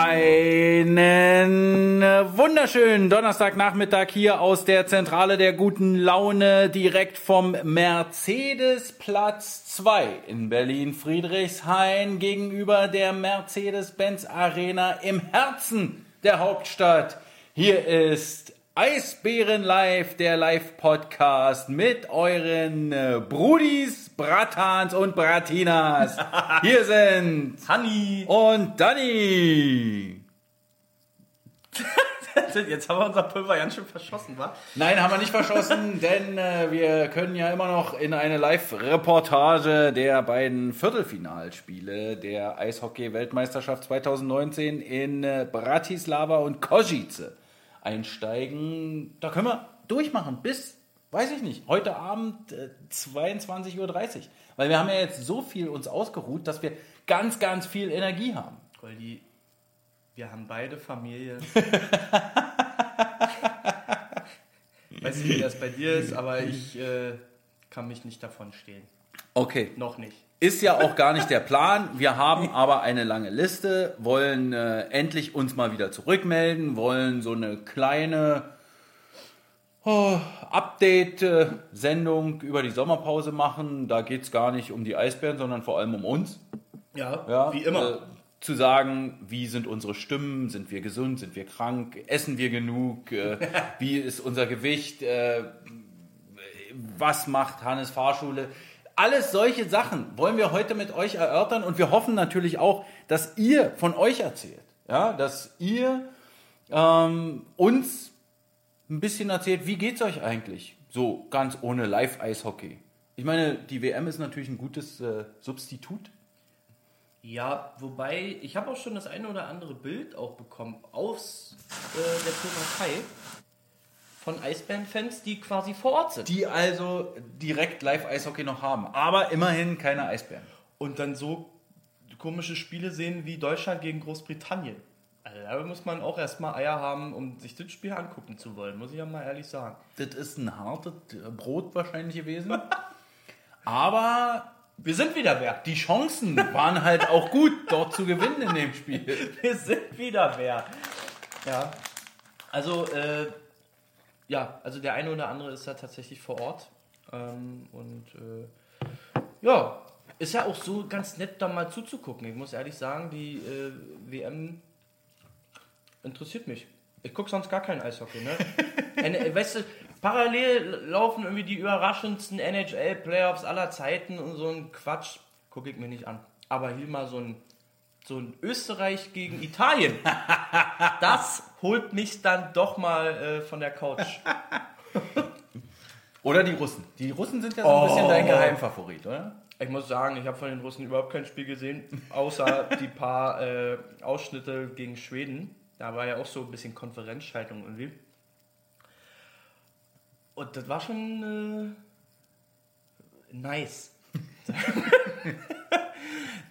Einen wunderschönen Donnerstagnachmittag hier aus der Zentrale der guten Laune direkt vom Mercedes-Platz 2 in Berlin-Friedrichshain gegenüber der Mercedes-Benz Arena im Herzen der Hauptstadt. Hier ist Eisbären Live, der Live-Podcast mit euren äh, Brudis, Bratans und Bratinas. Hier sind Hanni. und Danny. Jetzt haben wir unser Pulver ganz schön verschossen, wa? Nein, haben wir nicht verschossen, denn äh, wir können ja immer noch in eine Live-Reportage der beiden Viertelfinalspiele der Eishockey-Weltmeisterschaft 2019 in äh, Bratislava und Košice einsteigen. Da können wir durchmachen bis, weiß ich nicht, heute Abend äh, 22.30 Uhr. Weil wir haben ja jetzt so viel uns ausgeruht, dass wir ganz, ganz viel Energie haben. Goldi, wir haben beide Familie. Weiß nicht, wie das bei dir ist, aber ich äh, kann mich nicht davon stehlen. Okay. Noch nicht. Ist ja auch gar nicht der Plan. Wir haben aber eine lange Liste, wollen äh, endlich uns mal wieder zurückmelden, wollen so eine kleine oh, Update-Sendung über die Sommerpause machen. Da geht es gar nicht um die Eisbären, sondern vor allem um uns. Ja, Ja, wie immer. Äh, zu sagen, wie sind unsere Stimmen, sind wir gesund, sind wir krank, essen wir genug, äh, wie ist unser Gewicht, äh, was macht Hannes Fahrschule. Alles solche Sachen wollen wir heute mit euch erörtern und wir hoffen natürlich auch, dass ihr von euch erzählt. Ja, dass ihr ähm, uns ein bisschen erzählt, wie geht's euch eigentlich? So ganz ohne Live-Eishockey. Ich meine, die WM ist natürlich ein gutes äh, Substitut. Ja, wobei, ich habe auch schon das eine oder andere Bild auch bekommen aus äh, der Slowakei von Eisbären-Fans, die quasi vor Ort sind. Die also direkt Live-Eishockey noch haben. Aber immerhin keine Eisbären. Und dann so komische Spiele sehen wie Deutschland gegen Großbritannien. Also da muss man auch erstmal Eier haben, um sich das Spiel angucken zu wollen, muss ich ja mal ehrlich sagen. Das ist ein hartes Brot wahrscheinlich gewesen. Aber Wir sind wieder wer. die Chancen waren halt auch gut, dort zu gewinnen in dem Spiel. Wir sind wieder wer. Ja. Also, äh, ja, also der eine oder andere ist da tatsächlich vor Ort. Ähm, und äh, ja, ist ja auch so ganz nett, da mal zuzugucken. Ich muss ehrlich sagen, die äh, WM interessiert mich. Ich gucke sonst gar kein Eishockey, ne? Weißt du, parallel laufen irgendwie die überraschendsten NHL-Playoffs aller Zeiten und so ein Quatsch gucke ich mir nicht an. Aber hier mal so ein, so ein Österreich gegen Italien, das holt mich dann doch mal äh, von der Couch. Oder die Russen. Die Russen sind ja so ein bisschen dein Geheimfavorit, oder? Ich muss sagen, ich habe von den Russen überhaupt kein Spiel gesehen, außer die paar äh, Ausschnitte gegen Schweden. Da war ja auch so ein bisschen Konferenzschaltung irgendwie. Und das war schon äh, nice.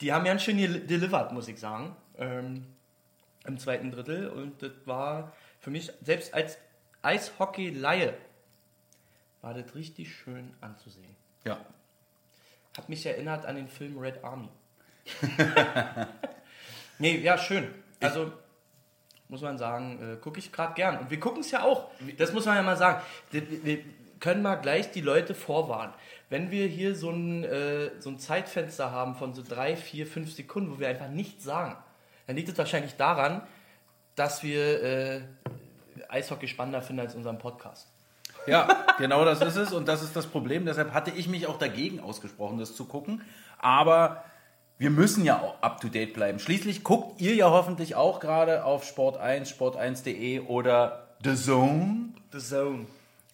die haben ganz schön delivered, muss ich sagen, ähm, im zweiten Drittel. Und das war für mich, selbst als Eishockey-Laie, war das richtig schön anzusehen. Ja. Hat mich erinnert an den Film Red Army. nee, ja, schön. Also, muss man sagen, äh, gucke ich gerade gern. Und wir gucken es ja auch. Das muss man ja mal sagen. Wir, können mal gleich die Leute vorwarnen. Wenn wir hier so ein, äh, so ein Zeitfenster haben von so drei, vier, fünf Sekunden, wo wir einfach nichts sagen, dann liegt es wahrscheinlich daran, dass wir äh, Eishockey spannender finden als unseren Podcast. Ja, genau das ist es und das ist das Problem. Deshalb hatte ich mich auch dagegen ausgesprochen, das zu gucken. Aber wir müssen ja auch up to date bleiben. Schließlich guckt ihr ja hoffentlich auch gerade auf Sport1, sport1.de oder The Zone. The Zone.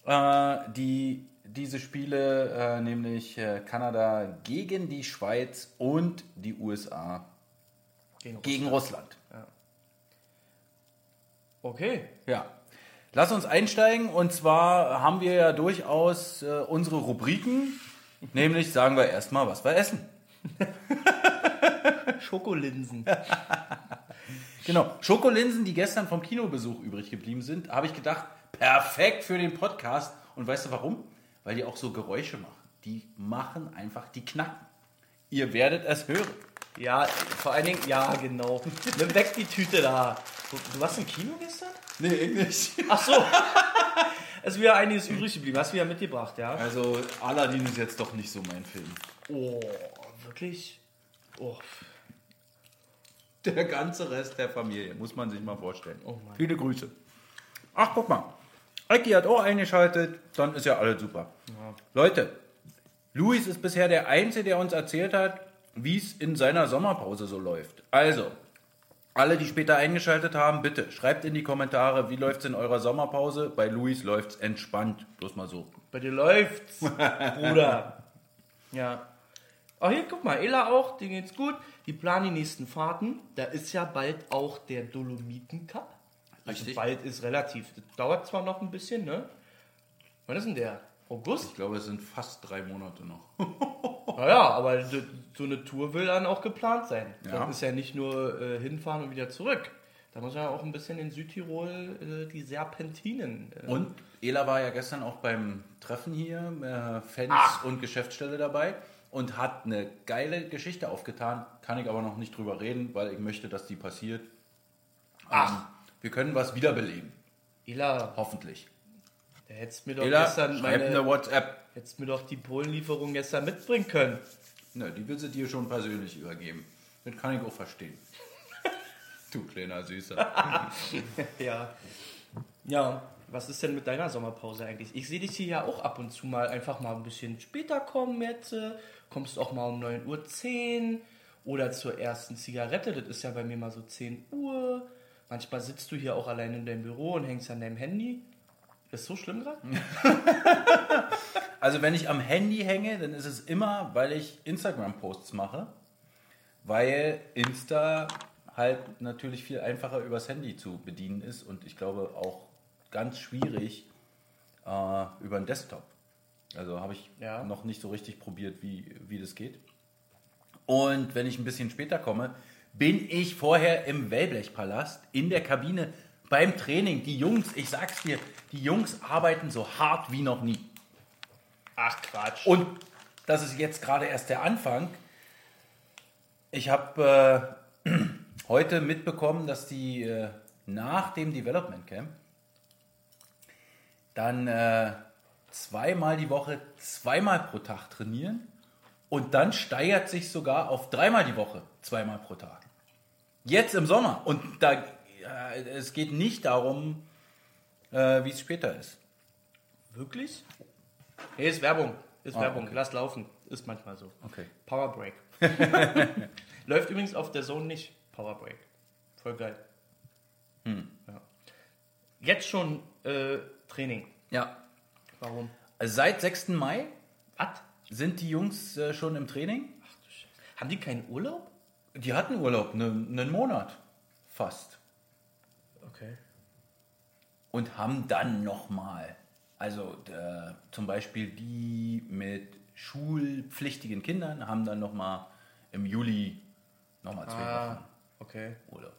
Äh, die diese Spiele, äh, nämlich äh, Kanada gegen die Schweiz und die USA Gegen gegen Russland. Okay. Ja. Lass uns einsteigen und zwar haben wir ja durchaus äh, unsere Rubriken, nämlich sagen wir erstmal, was wir essen. Schokolinsen. Genau. Schokolinsen, die gestern vom Kinobesuch übrig geblieben sind, habe ich gedacht, perfekt für den Podcast. Und weißt du warum? Weil die auch so Geräusche machen. Die machen einfach, die knacken. Ihr werdet es hören. Ja, vor allen Dingen, ja, genau. Nimm weg die Tüte da. Du, du warst im Kino gestern? Nee, ich nicht. Ach so. Es ist wieder einiges übrig geblieben. Hast du wieder mitgebracht, ja? Also Aladdin ist jetzt doch nicht so mein Film. Oh, wirklich? Oh, Der ganze Rest der Familie, muss man sich mal vorstellen. Oh Mann. Viele Grüße. Ach, guck mal. Eki hat auch eingeschaltet, dann ist ja alles super. Leute, Luis ist bisher der Einzige, der uns erzählt hat, wie es in seiner Sommerpause so läuft. Also, alle, die später eingeschaltet haben, bitte schreibt in die Kommentare, wie läuft es in eurer Sommerpause. Bei Luis läuft es entspannt. Bloß mal so. bei dir läuft's, Bruder. Ja. Ach hier, guck mal, Ella auch, dir geht's gut. Die planen die nächsten Fahrten. Da ist ja bald auch der Dolomiten Cup. Also bald ist relativ. Das dauert zwar noch ein bisschen, ne? Wann ist denn der? August? Ich glaube, es sind fast drei Monate noch. Naja, aber so eine Tour will dann auch geplant sein. Ja. Das ist ja nicht nur äh, hinfahren und wieder zurück. Da muss ja auch ein bisschen in Südtirol äh, die Serpentinen. Äh, Und Ela war ja gestern auch beim Treffen hier, äh, Fans und Geschäftsstelle dabei und hat eine geile Geschichte aufgetan. Kann ich aber noch nicht drüber reden, weil ich möchte, dass die passiert. Ähm, wir können was wiederbeleben, Ela, hoffentlich. Da hättest mir doch Ela, gestern eine meine, WhatsApp. hättest mir doch die Polenlieferung gestern mitbringen können. Ne, die will sie dir schon persönlich übergeben. Das kann ich auch verstehen. du kleiner Süßer. Ja. Ja, was ist denn mit deiner Sommerpause eigentlich? Ich sehe dich hier ja auch ab und zu mal einfach mal ein bisschen später kommen jetzt. äh, Kommst auch mal um 9.10 Uhr oder zur ersten Zigarette. Das ist ja bei mir mal so 10 Uhr. Manchmal sitzt du hier auch allein in deinem Büro und hängst an deinem Handy. Ist so schlimm gerade? Also wenn ich am Handy hänge, dann ist es immer, weil ich Instagram-Posts mache, weil Insta halt natürlich viel einfacher übers Handy zu bedienen ist und ich glaube auch ganz schwierig äh, über den Desktop. Also habe ich Ja. noch nicht so richtig probiert, wie, wie das geht. Und wenn ich ein bisschen später komme, bin ich vorher im Wellblechpalast in der Kabine beim Training. Die Jungs, ich sag's dir, die Jungs arbeiten so hart wie noch nie. Ach Quatsch. Und das ist jetzt gerade erst der Anfang. Ich habe äh, heute mitbekommen, dass die äh, nach dem Development Camp dann äh, zweimal die Woche, zweimal pro Tag trainieren und dann steigert sich sogar auf dreimal die Woche, zweimal pro Tag. Jetzt im Sommer. Und da, äh, es geht nicht darum, äh, wie es später ist. Wirklich? Nee, ist Werbung. Ist Ah, Werbung. okay. Lass laufen. Ist manchmal so. Okay. Power Break. Läuft übrigens auf der Zone nicht. Power Break. Voll geil. Hm. Ja. Jetzt schon äh, Training. Ja. Warum? Seit 6. Mai Was? sind die Jungs äh, schon im Training. Haben die keinen Urlaub? Die hatten Urlaub, ne- einen Monat fast. Und haben dann nochmal, also äh, zum Beispiel die mit schulpflichtigen Kindern, haben dann nochmal im Juli nochmal zwei Ah, Wochen okay. Urlaub.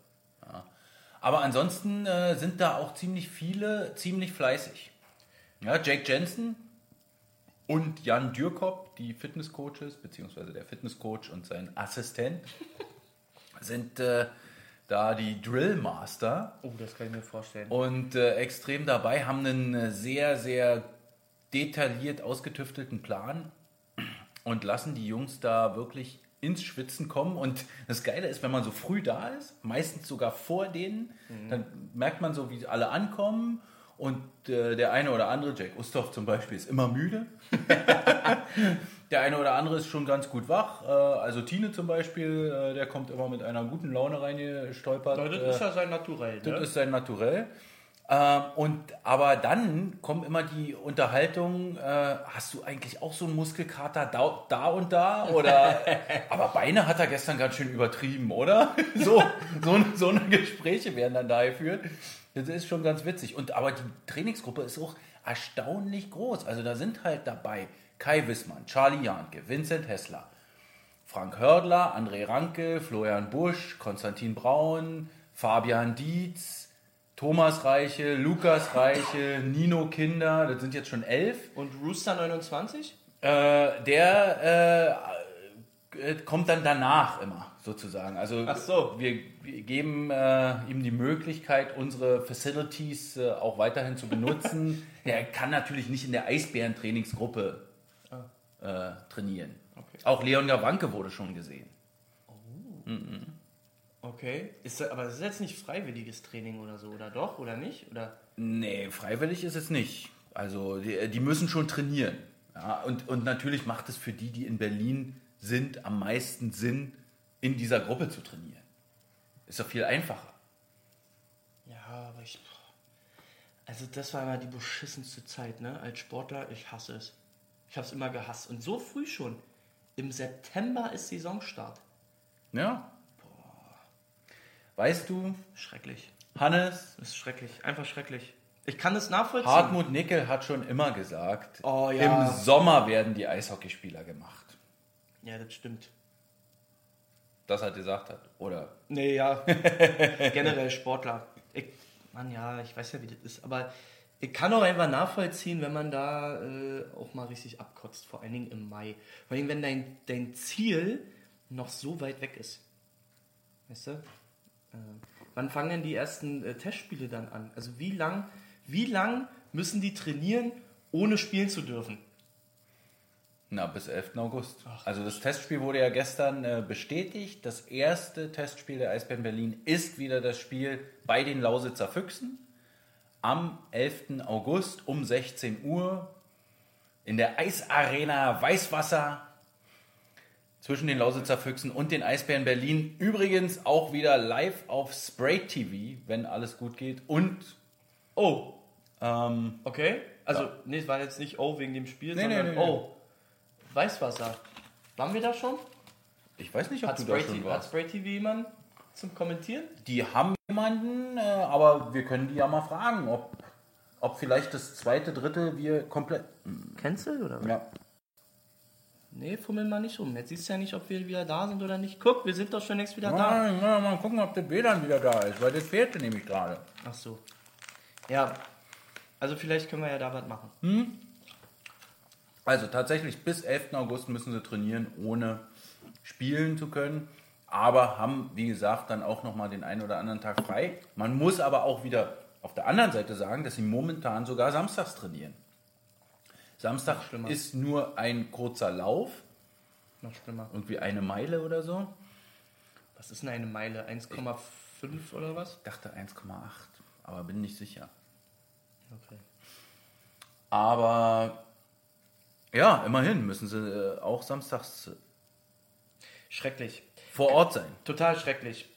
Ja. Aber ansonsten äh, sind da auch ziemlich viele ziemlich fleißig. Ja, Jake Jensen und Jan Dürkop, die Fitnesscoaches, beziehungsweise der Fitnesscoach und sein Assistent, sind äh, da die Drillmaster Oh, das kann ich mir vorstellen. und äh, extrem dabei, haben einen äh, sehr, sehr detailliert ausgetüftelten Plan und lassen die Jungs da wirklich ins Schwitzen kommen. Und das Geile ist, wenn man so früh da ist, meistens sogar vor denen, dann merkt man so, wie alle ankommen. Und äh, der eine oder andere, Jack Ustorf zum Beispiel, ist immer müde. der eine oder andere ist schon ganz gut wach. Äh, also Tine zum Beispiel, äh, der kommt immer mit einer guten Laune reingestolpert. Na, das Äh, ist ja sein Naturell. das Ne? ist sein Naturell. Ähm, und aber dann kommen immer die Unterhaltungen, äh, hast du eigentlich auch so einen Muskelkater da, da und da? Oder aber Beine hat er gestern ganz schön übertrieben, oder? So, so, so eine Gespräche werden dann da geführt. Das ist schon ganz witzig. Und aber die Trainingsgruppe ist auch erstaunlich groß. Also da sind halt dabei Kai Wissmann, Charlie Janke, Vincent Hessler, Frank Hördler, André Ranke, Florian Busch, Konstantin Braun, Fabian Dietz, Thomas Reiche, Lukas Reiche, Nino Kinder, das sind jetzt schon elf. Und Rooster 29? Äh, der äh, kommt dann danach immer, sozusagen. Also so. wir, geben äh, ihm die Möglichkeit, unsere Facilities äh, auch weiterhin zu benutzen. der kann natürlich nicht in der Eisbären-Trainingsgruppe äh, trainieren. Okay. Auch Leon Gawanke wurde schon gesehen. Okay. Ist das, aber das ist jetzt nicht freiwilliges Training oder so, oder doch? Oder nicht? Oder? Nee, freiwillig ist es nicht. Also die, die müssen schon trainieren. Ja, und, und natürlich macht es für die, die in Berlin sind, am meisten Sinn, in dieser Gruppe zu trainieren. Ist doch viel einfacher. Ja, aber ich. Also, das war immer die beschissenste Zeit, ne? Als Sportler, ich hasse es. Ich habe es immer gehasst. Und so früh schon. Im September ist Saisonstart. Ja. Weißt du, Schrecklich. Hannes, Das ist schrecklich. Einfach schrecklich. Ich kann es nachvollziehen. Hartmut Nickel hat schon immer gesagt, Oh, ja. im Sommer werden die Eishockeyspieler gemacht. Ja, das stimmt. Das hat er gesagt hat. Oder Nee, ja. Generell Sportler. Ich, Mann, ja, ich weiß ja, wie das ist. Aber ich kann auch einfach nachvollziehen, wenn man da äh, auch mal richtig abkotzt. Vor allen Dingen im Mai. Vor allem, wenn dein, dein Ziel noch so weit weg ist. Weißt du? Äh, wann fangen denn die ersten äh, Testspiele dann an? Also wie lang, wie lang müssen die trainieren, ohne spielen zu dürfen? Na, bis 11. August. also das Testspiel wurde ja gestern äh, bestätigt. Das erste Testspiel der Eisbären Berlin ist wieder das Spiel bei den Lausitzer Füchsen am 11. August um 16 Uhr in der Eisarena Weißwasser zwischen den Lausitzer Füchsen und den Eisbären Berlin. Übrigens auch wieder live auf Spray TV, wenn alles gut geht. Und Oh, ähm, okay. Also, nee, es war jetzt nicht Oh wegen dem Spiel, Nee, sondern nee, nee, Oh. Weißwasser. Waren wir da schon? ich weiß nicht, ob Hat du Spray, da schon TV, hat warst. Spray TV jemanden zum Kommentieren? Die haben jemanden, äh, aber wir können die ja mal fragen, ob, ob vielleicht das zweite, dritte wir komplett. Cancel oder was? Ja. Nee, fummel mal nicht rum. Jetzt siehst du ja nicht, ob wir wieder da sind oder nicht. Guck, wir sind doch schon längst wieder da. Mal, mal, gucken, ob das WLAN wieder da ist, weil das fehlte nämlich gerade. Ach so. Ja. Also vielleicht können wir ja da was machen. Also tatsächlich bis 11. August müssen sie trainieren, ohne spielen zu können. Aber haben, wie gesagt, dann auch nochmal den einen oder anderen Tag frei. Man muss aber auch wieder auf der anderen Seite sagen, dass sie momentan sogar samstags trainieren. Samstag ist nur ein kurzer Lauf, Noch schlimmer. irgendwie eine Meile oder so. Was ist denn eine Meile? 1,5 oder was? Ich dachte 1,8, aber bin nicht sicher. Okay. Aber ja, immerhin müssen sie äh, auch samstags äh, Schrecklich. vor Ort sein. Total schrecklich.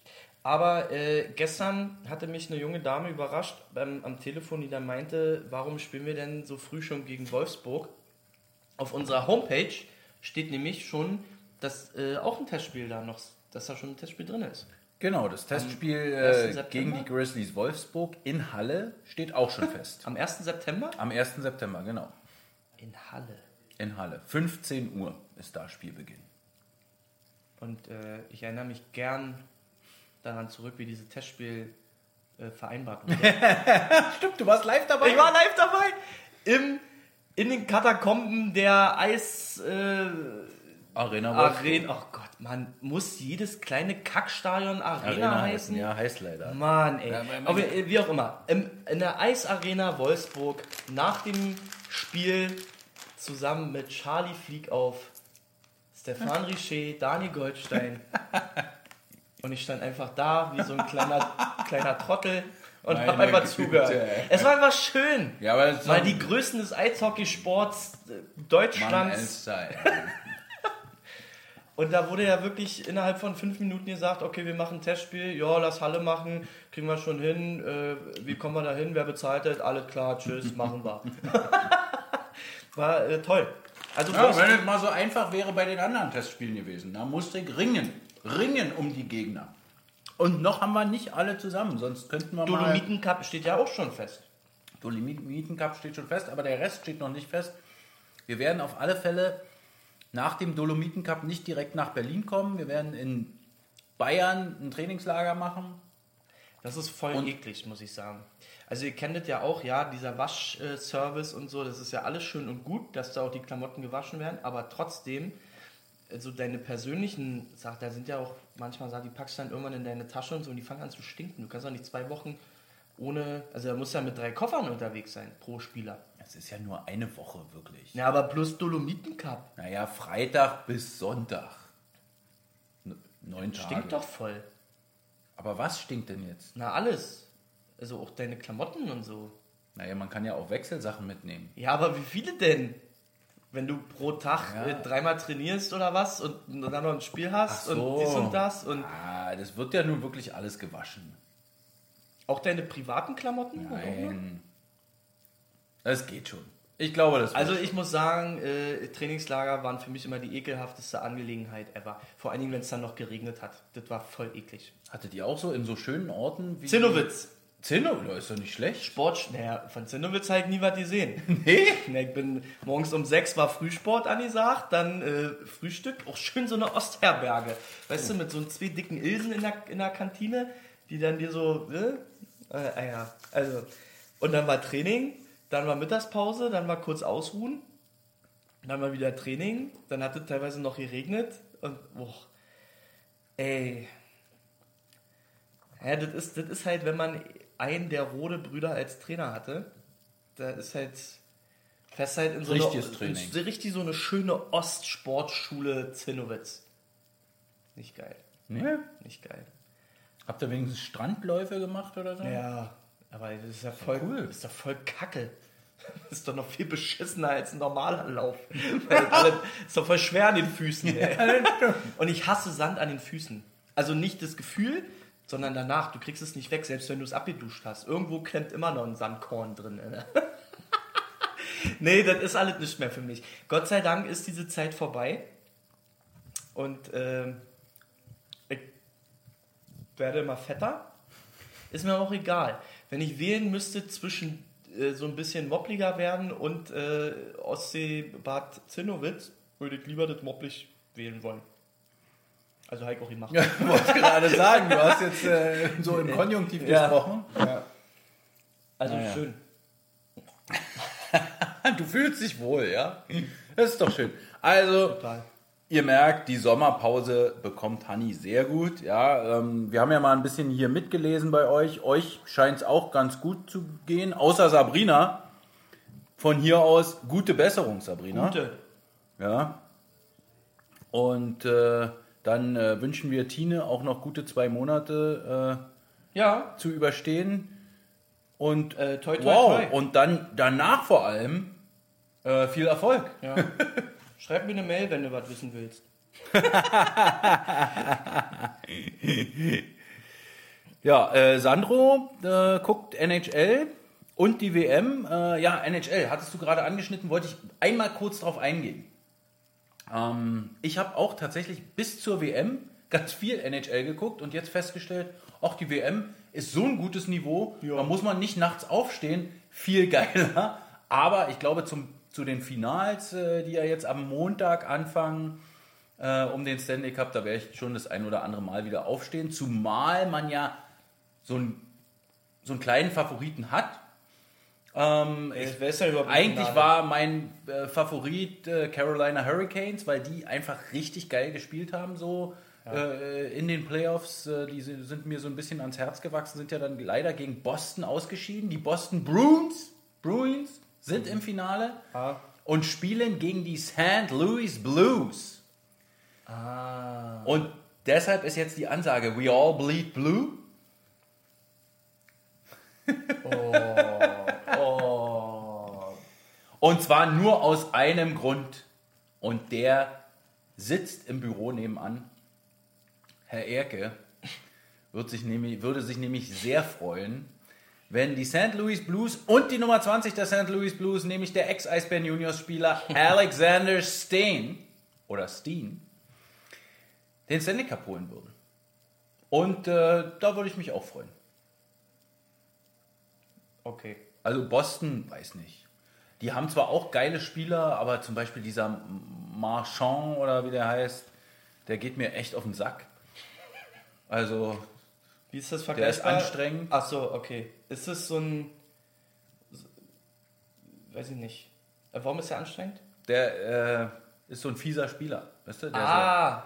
Aber äh, gestern hatte mich eine junge Dame überrascht beim, am Telefon, die dann meinte, warum spielen wir denn so früh schon gegen Wolfsburg? Auf unserer Homepage steht nämlich schon, dass äh, auch ein Testspiel da noch, dass da schon ein Testspiel drin ist. Genau, das Testspiel 1. äh, September? gegen die Grizzlies Wolfsburg in Halle steht auch schon fest. Am 1. September? Am 1. September, genau. In Halle. In Halle. 15 Uhr ist da Spielbeginn. Und äh, ich erinnere mich gern daran zurück, wie dieses Testspiel äh, vereinbart wurde. Stimmt, du warst live dabei. Ich war live dabei im, in den Katakomben der Eis äh, Arena Wolfsburg. Arena. Oh Gott, man muss jedes kleine Kackstadion Arena, Arena heißen. heißen. Ja, heißt leider. Mann, ey. Ja, man- man- Aber wie auch immer. Im, in der Eisarena Wolfsburg nach dem Spiel zusammen mit Charlie Flieg auf, Stefan Richer, Daniel Goldstein. und ich stand einfach da wie so ein kleiner, kleiner Trottel und habe einfach Güte, zugehört. Es war einfach schön. Ja, aber das Mal die Größen des Eishockeysports äh, Mann, Deutschlands. Ey. Und da wurde ja wirklich innerhalb von fünf Minuten gesagt, okay, wir machen ein Testspiel, ja, lass Halle machen, kriegen wir schon hin, äh, wie kommen wir da hin, wer bezahlt das, alles klar, tschüss, machen wir. War äh, toll. Also Ja, wenn es mal so einfach wäre bei den anderen Testspielen gewesen. Da musste ich ringen. Ringen um die Gegner. Und noch haben wir nicht alle zusammen, sonst könnten wir mal... Dolomiten Cup steht ja auch schon fest. Dolomiten Cup steht schon fest, aber der Rest steht noch nicht fest. Wir werden auf alle Fälle nach dem Dolomiten Cup nicht direkt nach Berlin kommen. Wir werden in Bayern ein Trainingslager machen. Das ist voll Und- eklig, muss ich sagen. Also ihr kennt das ja auch, ja, dieser Waschservice und so, das ist ja alles schön und gut, dass da auch die Klamotten gewaschen werden, aber trotzdem, also deine persönlichen Sachen, da sind ja auch manchmal Sachen, die packst du dann irgendwann in deine Tasche und so und die fangen an zu stinken. Du kannst auch nicht zwei Wochen ohne, also da musst du ja mit drei Koffern unterwegs sein pro Spieler. Es ist ja nur eine Woche wirklich. Ja, aber plus Dolomiten Cup. Naja, Freitag bis Sonntag. Neun Tage. Stinkt doch voll. Aber was stinkt denn jetzt? Na, alles. Also auch deine Klamotten und so. Naja, man kann ja auch Wechselsachen mitnehmen. Ja, aber wie viele denn? Wenn du pro Tag Ja. äh, dreimal trainierst oder was und dann noch ein Spiel hast und dies und das und Ah, das wird ja nun wirklich alles gewaschen. auch deine privaten Klamotten? Nein. Das geht schon. Ich glaube, das Also ich muss sagen, äh, Trainingslager waren für mich immer die ekelhafteste Angelegenheit ever. Vor allen Dingen, wenn es dann noch geregnet hat. Das war voll eklig. Hattet ihr auch so in so schönen Orten wie. Zinnowitz. Zinnowitz, ist doch nicht schlecht. Sport, naja, von Zinnowitz ich nie was gesehen. Nee? Ne, ich bin morgens um sechs war Frühsport angesagt, dann äh, Frühstück, auch schön so eine Ostherberge. Weißt du, mit so zwei dicken Ilsen in der, in der Kantine, die dann dir so, äh, äh, ah ja, also. Und dann war Training, dann war Mittagspause, dann war kurz ausruhen, dann war wieder Training, dann hat es teilweise noch geregnet und, boah, ey. Ja, das ist, das ist halt, wenn man einen der Rode-Brüder als Trainer hatte, da ist halt fest halt in so Richtiges eine, Training. In, so richtig so eine schöne Ostsportschule Zinnowitz. Nicht geil, Nee? nicht geil. Habt ihr wenigstens Strandläufe gemacht oder so? Ja, aber das ist ja voll cool. Das ist doch voll kacke. Das ist doch noch viel beschissener als ein normaler Lauf. Weil ist doch voll schwer an den Füßen. ey. Und ich hasse Sand an den Füßen. Also nicht das Gefühl, sondern danach. Du kriegst es nicht weg, selbst wenn du es abgeduscht hast. Irgendwo klemmt immer noch ein Sandkorn drin. Ne? nee, das ist alles nicht mehr für mich. Gott sei Dank ist diese Zeit vorbei. Und ähm, ich werde immer fetter. Ist mir auch egal. Wenn ich wählen müsste zwischen äh, so ein bisschen moppliger werden und äh, Ostseebad Zinnowitz, würde ich lieber das mopplig wählen wollen. Also Heiko auch gemacht. Ich wollte gerade sagen, du hast jetzt äh, so im Konjunktiv Ja. gesprochen. Also Naja. schön. Du fühlst dich wohl, ja? Das ist doch schön. Also, Total. Ihr merkt, die Sommerpause bekommt Hanni sehr gut. Ja, ähm, wir haben ja mal ein bisschen hier mitgelesen bei euch. Euch scheint es auch ganz gut zu gehen, außer Sabrina. Von hier aus gute Besserung, Sabrina. Gute. Ja. Und äh, dann äh, wünschen wir Tine auch noch gute zwei Monate Ja, äh, zu überstehen. Und Äh, toi, toi, wow, toi. und dann danach vor allem äh, viel Erfolg. ja. Schreib mir eine Mail, wenn du was wissen willst. Ja, äh, Sandro äh, guckt NHL und die WM. Äh, ja, NHL, hattest du gerade angeschnitten, wollte ich einmal kurz drauf eingehen. Ähm, ich habe auch tatsächlich bis zur WM ganz viel NHL geguckt und jetzt festgestellt, auch die WM ist so ein gutes Niveau, da muss man nicht nachts aufstehen, viel geiler. Aber ich glaube, zum, zu den Finals, äh, die ja jetzt am Montag anfangen, äh, um den Stanley Cup, da werde ich schon das ein oder andere Mal wieder aufstehen. Zumal man ja so, ein, so einen kleinen Favoriten hat. Ähm, ich, ist denn überhaupt eigentlich war mein äh, Favorit äh, Carolina Hurricanes, weil die einfach richtig geil gespielt haben, so äh, in den Playoffs. Äh, die sind, mir so ein bisschen ans Herz gewachsen, sind ja dann leider gegen Boston ausgeschieden. Die Boston Bruins, Bruins sind im Finale Ah. und spielen gegen die St. Louis Blues. Ah. Und deshalb ist jetzt die Ansage, we all bleed blue. Oh. Und zwar nur aus einem Grund. Und der sitzt im Büro nebenan. Herr Erke wird sich nämlich, würde sich nämlich sehr freuen, wenn die St. Louis Blues und die Nummer 20 der St. Louis Blues, nämlich der Ex-Eisbären Juniors Spieler Alexander Steen oder Steen, den Stanley Cup holen würden. Und äh, da würde ich mich auch freuen. Okay. Also Boston, weiß nicht. Die haben zwar auch geile Spieler, aber zum Beispiel dieser Marchand oder wie der heißt, der geht mir echt auf den Sack. Also, Wie ist das Der ist vergleichbar? anstrengend. Ach so, okay. Ist es so ein... Weiß ich nicht. Warum ist er anstrengend? der äh, ist so ein fieser Spieler, weißt du? Der ah,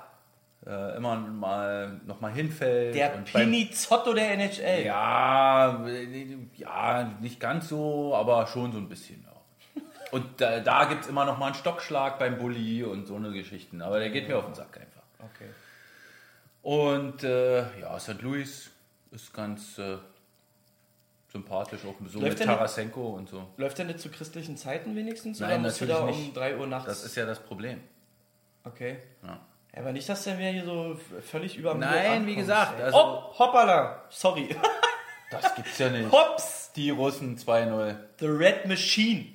so, äh, immer mal nochmal hinfällt. der Pinizotto der NHL. Ja, äh, ja, nicht ganz so, aber schon so ein bisschen. Ja. Und da, da gibt es immer noch mal einen Stockschlag beim Bulli und so eine Geschichten. Aber der geht mir auf den Sack einfach. Okay. Und äh, ja, St. Louis ist ganz äh, sympathisch, auch so Läuft mit Tarasenko und so. Läuft der nicht zu christlichen Zeiten wenigstens? Nein, oder musst du da um nicht. 3 Uhr nachts? Das ist ja das Problem. okay. Ja. Ja, aber nicht, dass der mir hier so völlig über Nein, wie gesagt, also- oh, hoppala. Sorry. Das gibt's ja nicht. Hops. Die Russen 2-0. The Red Machine.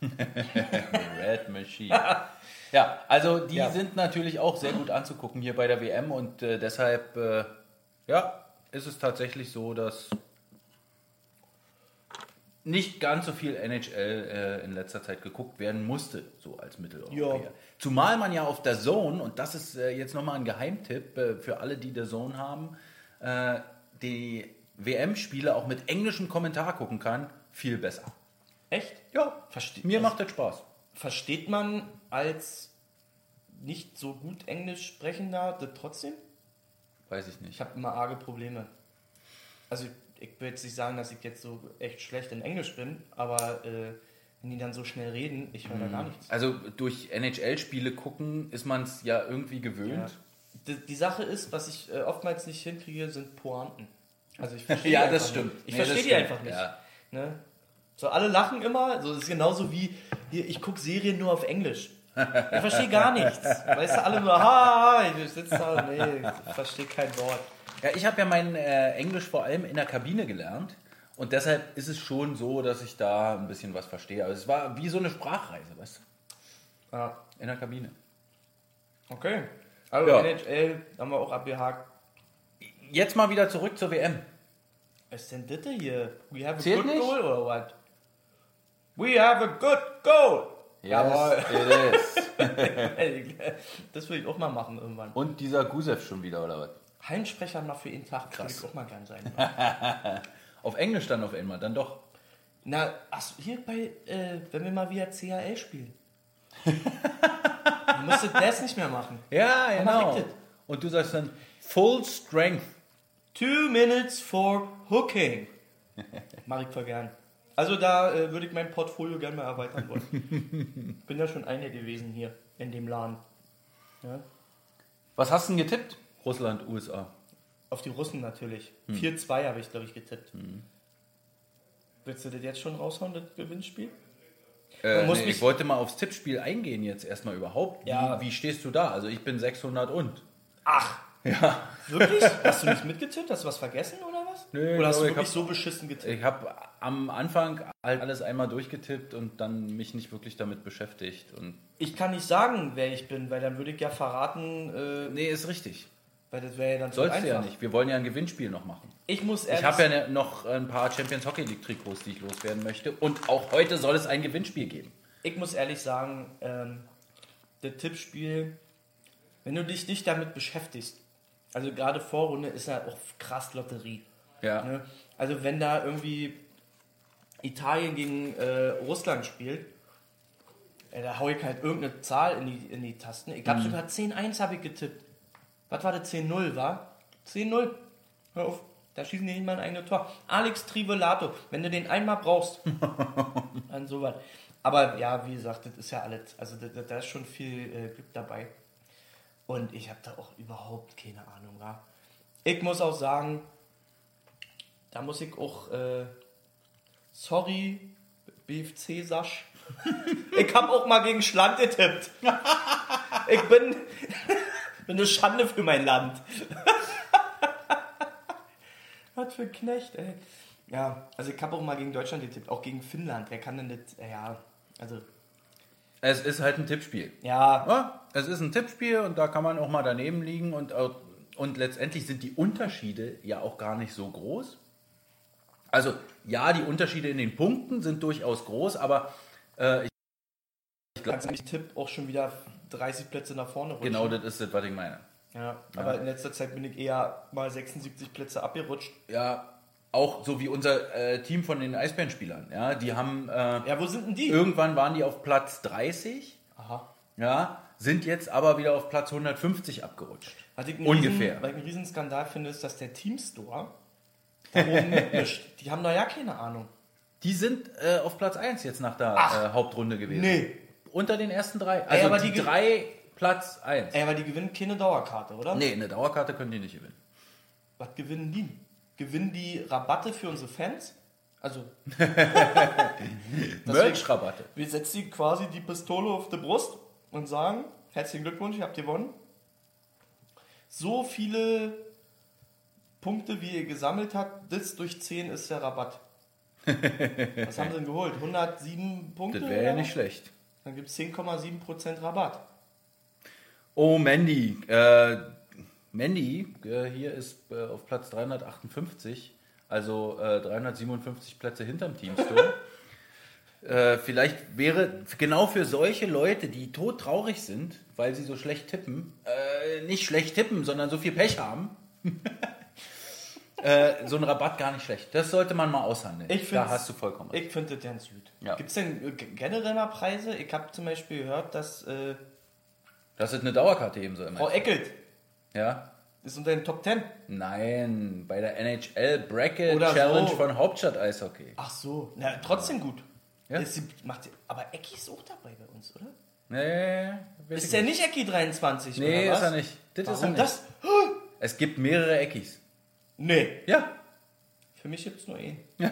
Red Machine. Ja, also die Ja. sind natürlich auch sehr gut anzugucken hier bei der WM und äh, deshalb, äh, ja, ist es tatsächlich so, dass nicht ganz so viel NHL äh, in letzter Zeit geguckt werden musste, so als Mitteleuropäer. Ja. Zumal man ja auf der Zone, und das ist äh, jetzt nochmal ein Geheimtipp äh, für alle, die der Zone haben, äh, die WM-Spiele auch mit englischem Kommentar gucken kann, viel besser. Echt? Ja, Verste mir also, macht das Spaß. Versteht man als nicht so gut Englisch sprechender das trotzdem? Weiß ich nicht. Ich habe immer arge Probleme. Also ich, will jetzt nicht sagen, dass ich jetzt so echt schlecht in Englisch bin, aber äh, wenn die dann so schnell reden, ich höre da gar nichts. Also durch NHL-Spiele gucken ist man es ja irgendwie gewöhnt. Die, die Sache ist, was ich äh, oftmals nicht hinkriege, sind Pointen. Also ich verstehe Ja, die das einfach stimmt. Nicht. Ich Nee, verstehe die stimmt, einfach nicht. ja. Ne? So alle lachen immer. So das ist genauso wie hier, ich gucke Serien nur auf Englisch. Ich verstehe gar nichts. Weißt du, alle nur, ha, ha, ich sitze da, nee, ich verstehe kein Wort. Ja, ich habe ja mein äh, Englisch vor allem in der Kabine gelernt. Und deshalb ist es schon so, dass ich da ein bisschen was verstehe. Also es war wie so eine Sprachreise, weißt du? Ja, In der Kabine. okay. Also Ja. NHL haben wir auch abgehakt. Jetzt mal wieder zurück zur WM. Was ist denn das hier? We have a Zählt good nicht? goal oder what? We have a good goal! Jawohl. it is. Das will ich auch mal machen irgendwann. Und dieser Gusev schon wieder, oder was? Heimsprecher mal für ihn Tag kann ich auch mal gern sein. Auf Englisch dann auf einmal, dann doch. Na, ach, hier bei, äh, wenn wir mal wieder CHL spielen. Dann müsstet das nicht mehr machen. Ja, genau. genau. Und du sagst dann Full Strength. Two minutes for hooking. Mach ich voll gern. Also da äh, würde ich mein Portfolio gerne mal erweitern wollen. Bin ja schon eine gewesen hier in dem Laden. Ja? Was hast du denn getippt? Russland, USA. Auf die Russen natürlich. Hm. 4-2 habe ich, glaube ich, getippt. Willst du das jetzt schon raushauen, das Gewinnspiel? Äh, muss nee, mich- ich wollte mal aufs Tippspiel eingehen jetzt erstmal überhaupt. Ja. Wie, wie stehst du da? Also ich bin 600 und. Ach, Ja. wirklich? Hast du nicht mitgetippt? Hast du was vergessen oder was? Nö, oder hast du ich wirklich hab- so beschissen getippt? Ich habe am Anfang halt alles einmal durchgetippt und dann mich nicht wirklich damit beschäftigt. Und Ich kann nicht sagen, wer ich bin, weil dann würde ich ja verraten, äh, nee, ist richtig. weil das wäre ja dann Sollst du ja nicht. Wir wollen ja ein Gewinnspiel noch machen. Ich muss Ich ehrlich habe ja ne- noch ein paar Champions Hockey League Trikots, die ich loswerden möchte. Und auch heute soll es ein Gewinnspiel geben. ich muss ehrlich sagen, ähm, das Tippspiel, wenn du dich nicht damit beschäftigst, also gerade Vorrunde ist ja auch krass Lotterie. Ja. Ne? Also wenn da irgendwie Italien gegen äh, Russland spielt, äh, da hau ich halt irgendeine Zahl in die, in die Tasten. Ich Mhm. habe sogar 10-1 habe ich getippt. Was war das 10-0 war? 10-0. Hör auf, da schießen die nicht mal ein eigenes Tor. Alex Trivolato, wenn du den einmal brauchst, dann sowas. Aber ja, wie gesagt, das ist ja alles. Also da, da- da ist schon viel äh, Glück dabei. Und ich habe da auch überhaupt keine Ahnung. Ja. Ich muss auch sagen, da muss ich auch, äh, sorry, BFC Sasch. ich habe auch mal gegen Schland getippt. ich bin, bin eine Schande für mein Land. Was für ein Knecht, ey. Ja, also ich habe auch mal gegen Deutschland getippt, auch gegen Finnland. Wer kann denn das? Ja, also, Es ist halt ein Tippspiel. ja, Ja, es ist ein Tippspiel und da kann man auch mal daneben liegen und, auch- und letztendlich sind die Unterschiede ja auch gar nicht so groß. Also ja, die Unterschiede in den Punkten sind durchaus groß, aber äh, ich, ich kannst du nicht Tipp auch schon wieder 30 Plätze nach vorne rutschen. Genau das ist das, was ich meine. Ja, aber in letzter Zeit bin ich eher mal 76 Plätze abgerutscht. Ja, auch so wie unser äh, Team von den Eisbärenspielern. Ja, die haben äh, Ja, wo sind denn die? irgendwann waren die auf Platz 30, Aha. ja, sind jetzt aber wieder auf Platz 150 abgerutscht. Ich Ungefähr. Riesen, was ich einen Riesenskandal finde, ist, dass der Teamstore mitmischt. Die haben da ja keine Ahnung. Die sind äh, auf Platz 1 jetzt nach der äh, Hauptrunde gewesen. Nee. Unter den ersten drei. Also aber die, die drei Platz 1. Ey, aber die gewinnen keine Dauerkarte, oder? Nee, eine Dauerkarte können die nicht gewinnen. Was gewinnen die? Gewinnen die Rabatte für unsere Fans? Also, Merch-Rabatte. wir setzen die quasi die Pistole auf die Brust und sagen, herzlichen Glückwunsch, ihr habt gewonnen. So viele Punkte, wie ihr gesammelt habt, das durch 10 ist der Rabatt. Was haben sie denn geholt? 107 Punkte? Das wäre ja nicht schlecht. Dann gibt es 10,7% Rabatt. Oh, Mandy. Äh, Mandy, äh, hier ist äh, auf Platz 358, also äh, 357 Plätze hinterm Teamstore. äh, vielleicht wäre genau für solche Leute, die todtraurig sind, weil sie so schlecht tippen, äh, nicht schlecht tippen, sondern so viel Pech haben, äh, so ein Rabatt gar nicht schlecht. Das sollte man mal aushandeln. Ich da hast du vollkommen recht. Ich finde das ganz gut. Ja. Gibt es denn generell mal Preise? Ich habe zum Beispiel gehört, dass äh, Das ist eine Dauerkarte ebenso immer. Frau Eckelt Ja? ist unter den Top 10. Nein, bei der NHL Bracket Oder Challenge so. von Hauptstadt Eishockey. Ach so, na trotzdem gut. Ja. Ist macht aber Ecki ist auch dabei bei uns, oder? Nee, Ist der nicht Ecki 23 Nee, ist er nicht. Das ist er Warum nicht. das? Es gibt mehrere Eckis. Nee, Ja. für mich gibt es nur einen. Hm.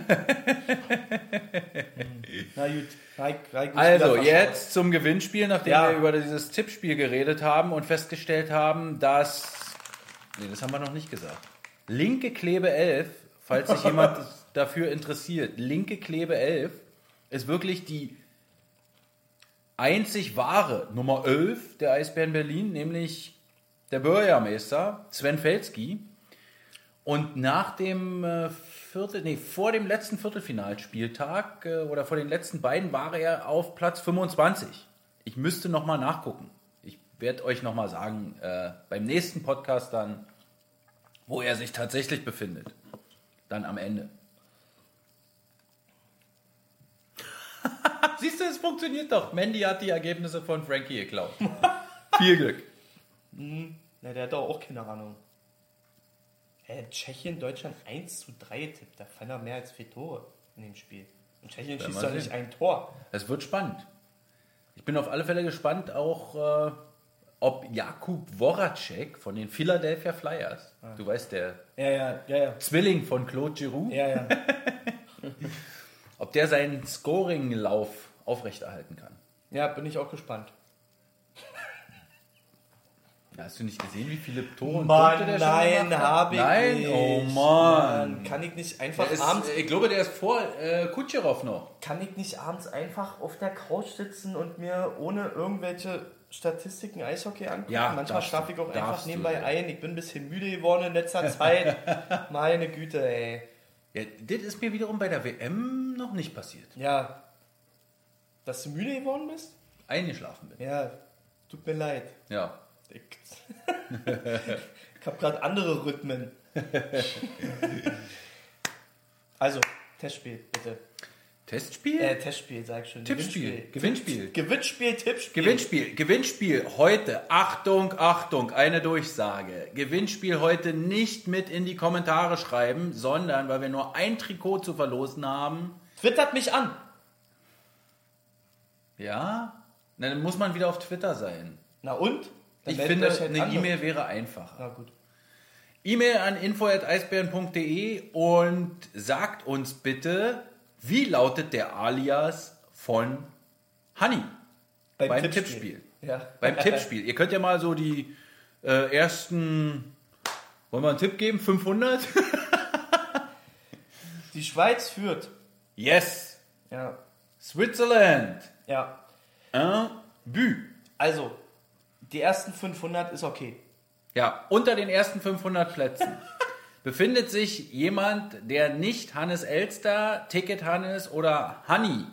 Na gut, Reik, Reik Also, jetzt zum Gewinnspiel, nachdem Ja. wir über dieses Tippspiel geredet haben und festgestellt haben, dass. Nee, das haben wir noch nicht gesagt. Linke Klebe 11, falls sich jemand dafür interessiert. Linke Klebe 11 ist wirklich die einzig wahre Nummer 11 der Eisbären Berlin, nämlich der Bürgermeister Sven Felski. Und nach dem äh, Viertel, nee, vor dem letzten Viertelfinalspieltag äh, oder vor den letzten beiden war er auf Platz 25. Ich müsste nochmal nachgucken. Ich werde euch nochmal sagen, äh, beim nächsten Podcast dann, wo er sich tatsächlich befindet. Dann am Ende. Siehst du, es funktioniert doch. Mandy hat die Ergebnisse von Frankie geklaut. Viel Glück. Na, der hat doch auch keine Ahnung. Hä, Tschechien, Deutschland 1 zu 3 tippt. Da fallen doch mehr als vier Tore in dem Spiel. Und Tschechien schießt doch nicht ein Tor. Es wird spannend. Ich bin auf alle Fälle gespannt, auch äh, ob Jakub Voracek von den Philadelphia Flyers, du weißt, der Ja, ja, ja. Zwilling von Claude Giroux, ob der seinen Scoring-Lauf aufrechterhalten kann. Ja, bin ich auch gespannt. Hast du nicht gesehen, wie viele Tore und Mann, Punkte der nein, gemacht hat? hab ich Nein, nicht. oh Mann. Kann ich nicht einfach ist, abends, ich glaube, der ist vor äh, Kutscherow noch. kann ich nicht abends einfach auf der Couch sitzen und mir ohne irgendwelche Statistiken Eishockey angucken? Ja, Manchmal schlafe du, ich auch einfach du, nebenbei ja. ein. Ich bin ein bisschen müde geworden in letzter Zeit. Meine Güte, ey. Ja, das ist mir wiederum bei der WM noch nicht passiert. Ja. Dass du müde geworden bist? Eingeschlafen bin. Ja, tut mir leid. Ja. Ich, ich habe gerade andere Rhythmen. also, Testspiel, bitte. Testspiel? Äh, Testspiel, sag ich schon. Tippspiel. Gewinnspiel. Gewinnspiel, Tippspiel. Gewinnspiel, Gewinnspiel heute. Achtung, Achtung, eine Durchsage. Gewinnspiel heute nicht mit in die Kommentare schreiben, sondern weil wir nur ein Trikot zu verlosen haben. Twittert mich an. Ja? Na, dann muss man wieder auf Twitter sein. Na und? Dann Ich finde, halt eine. E-Mail wäre einfacher. Na gut. E-Mail an info.eisbären.de und sagt uns bitte, wie lautet der Alias von Honey beim, Tippspiel. Ja. Beim Tippspiel. Ihr könnt ja mal so die äh, ersten, wollen wir einen Tipp geben? 500? Die Schweiz führt. yes! Ja. Switzerland! Ja. Un but. Also, die ersten 500 ist okay. Ja, unter den ersten 500 Plätzen befindet sich jemand, der nicht Hannes Elster, Ticket Hannes oder Honey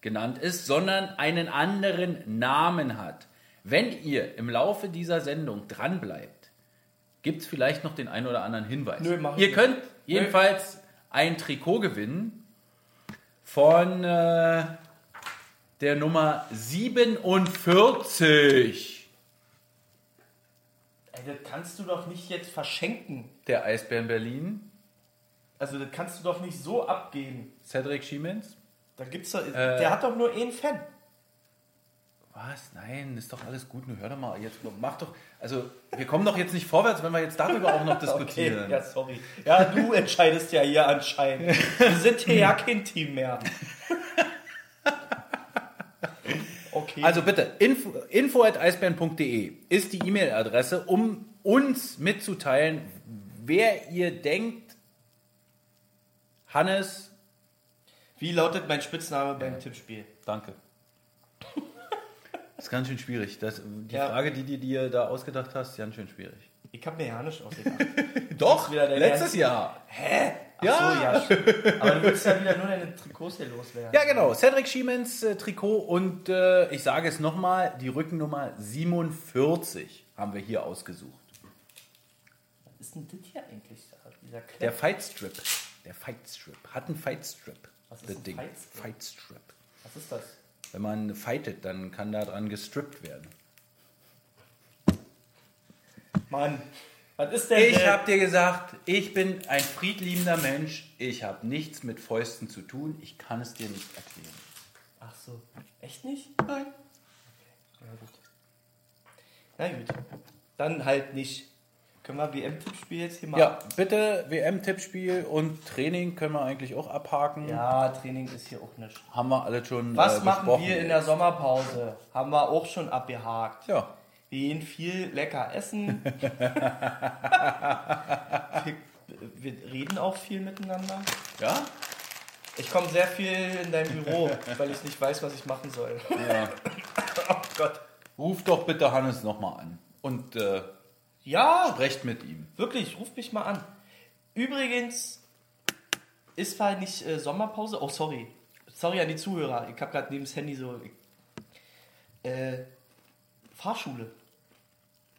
genannt ist, sondern einen anderen Namen hat. Wenn ihr im Laufe dieser Sendung dranbleibt, gibt es vielleicht noch den einen oder anderen Hinweis. Nö, ihr nicht. könnt jedenfalls ein Trikot gewinnen von äh, der Nummer 47 Ey, das kannst du doch nicht jetzt verschenken. der Eisbären Berlin. Also das kannst du doch nicht so abgeben. Cedric Schiemens. Da gibt's doch, der hat doch nur einen Fan. Was? Nein, ist doch alles gut. Nur hör doch mal jetzt. Mach doch. Also, wir kommen doch jetzt nicht vorwärts, wenn wir jetzt darüber auch noch diskutieren. Okay, ja, sorry. Ja, du entscheidest ja hier anscheinend. Wir sind hier ja kein Team mehr. Also bitte, info, info at eisbären.de ist die E-Mail-Adresse, um uns mitzuteilen, wer ihr denkt, Hannes, Wie lautet mein Spitzname beim Tippspiel? danke. Das ist ganz schön schwierig. Das, die Ja. Frage, die du dir da ausgedacht hast, ist ganz schön schwierig. Ich habe mir ja nicht ausgedacht. Doch, letztes? Jahr. Ach Ja. so, ja. Aber du willst ja wieder nur deine Trikots hier loswerden. Ja, genau. Cedric Schiemens äh, Trikot und äh, ich sage es nochmal, die Rückennummer 47 haben wir hier ausgesucht. Was ist denn das hier eigentlich? Dieser? Der Fightstrip. Der Fightstrip. Hat einen Fightstrip. Was ist das ein Ding. Fightstrip? Fightstrip. Was ist das? Wenn man fightet, dann kann da dran gestrippt werden. Mann, was ist denn Ich habe dir gesagt, ich bin ein friedliebender Mensch. Ich habe nichts mit Fäusten zu tun. Ich kann es dir nicht erklären. Ach so. Echt nicht? Nein. Ja, gut. Na gut. Dann halt nicht. Können wir WM-Tippspiel jetzt hier machen? Ja, bitte WM-Tippspiel und Training können wir eigentlich auch abhaken. Ja, Training ist hier auch nicht. Haben wir alle schon Was äh, machen wir in der Sommerpause? Haben wir auch schon abgehakt. Ja, Wir gehen viel lecker essen. wir, wir reden auch viel miteinander. ja? Ich komme sehr viel in dein Büro, weil ich nicht weiß, was ich machen soll. Ja. Oh Gott. Ruf doch bitte Hannes nochmal an und äh, Ja, sprecht mit ihm. wirklich, ruf mich mal an. Übrigens ist zwar nicht äh, Sommerpause. Oh, sorry. Sorry an die Zuhörer. Ich habe gerade neben das Handy so. Äh, Fahrschule.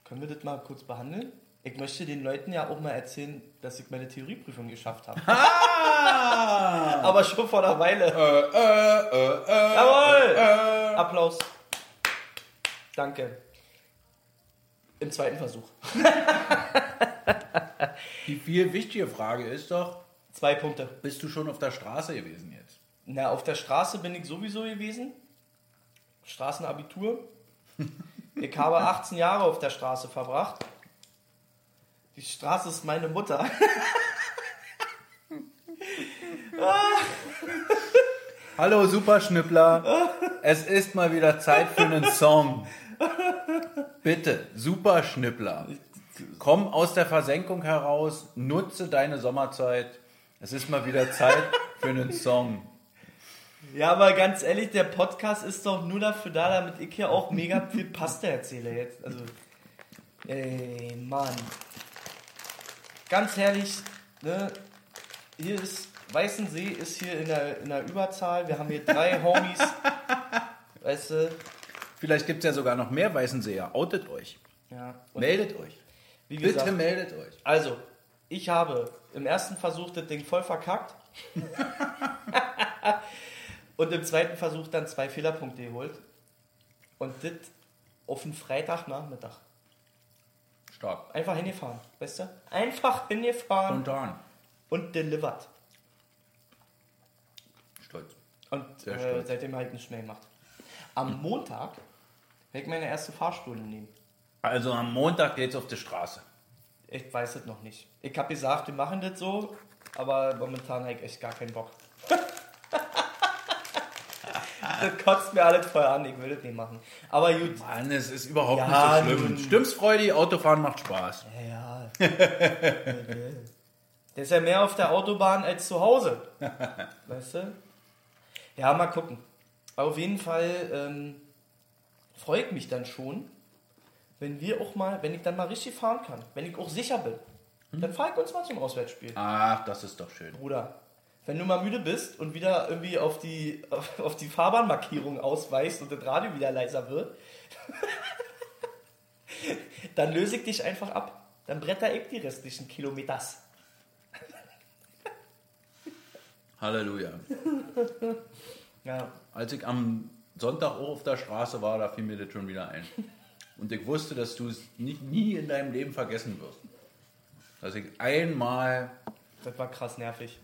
Können wir das mal kurz behandeln? Ich möchte den Leuten ja auch mal erzählen, dass ich meine Theorieprüfung geschafft habe. Aber schon vor einer Weile. äh, äh, äh, Jawohl! äh. Applaus. Danke. Im zweiten Versuch. Die viel wichtige Frage ist doch, Zwei Punkte. bist du schon auf der Straße gewesen jetzt? Na, auf der Straße bin ich sowieso gewesen. Straßenabitur. Ich habe 18 Jahre auf der Straße verbracht. Die Straße ist meine Mutter. Hallo Superschnippler, es ist mal wieder Zeit für einen Song. Bitte, Superschnippler, komm aus der Versenkung heraus, nutze deine Sommerzeit. Es ist mal wieder Zeit für einen Song. Ja, aber ganz ehrlich, der Podcast ist doch nur dafür da, damit ich hier auch mega viel Pasta erzähle jetzt. Also, ey, Mann. Ganz ehrlich, ne? Hier ist, Weißensee ist hier in der, in der Überzahl. Wir haben hier drei Homies. Weißt du? Vielleicht gibt es ja sogar noch mehr Weißenseher. Outet euch. Ja. Meldet euch. wie Bitte gesagt, meldet euch. also, ich habe im ersten Versuch das Ding voll verkackt. Und im zweiten Versuch dann zwei Fehlerpunkte geholt. Und das auf einen Freitagnachmittag. Stark. Einfach hingefahren, weißt du? Einfach hingefahren Spontan. und delivered. Stolz. Und Sehr äh, stolz. seitdem halt nicht mehr gemacht. Am Montag werde ich meine erste Fahrstunde nehmen. Also am Montag geht's auf die Straße. Ich weiß es noch nicht. Ich habe gesagt, wir machen das so, aber momentan habe ich echt gar keinen Bock. das kotzt mir alles voll an, ich will das nicht machen. Aber gut. Mann, es ist überhaupt Ja, nicht so schlimm. Stimmt's, Freudi? Autofahren macht Spaß. Ja. Der ist ja mehr auf der Autobahn als zu Hause. Weißt du? Ja, mal gucken. Auf jeden Fall ähm, freue ich mich dann schon, wenn wir auch mal, wenn ich dann mal richtig fahren kann, wenn ich auch sicher bin. Dann fahre ich uns mal zum Auswärtsspiel. Ach, das ist doch schön. Bruder, wenn du mal müde bist und wieder irgendwie auf die, auf, auf die Fahrbahnmarkierung ausweichst und das Radio wieder leiser wird, dann löse ich dich einfach ab. Dann bretter ich die restlichen Kilometers. Halleluja. Ja, Als ich am Sonntag auch auf der Straße war, da fiel mir das schon wieder ein. Und ich wusste, dass du es nicht, nie in deinem Leben vergessen wirst. Dass ich einmal. das war krass nervig.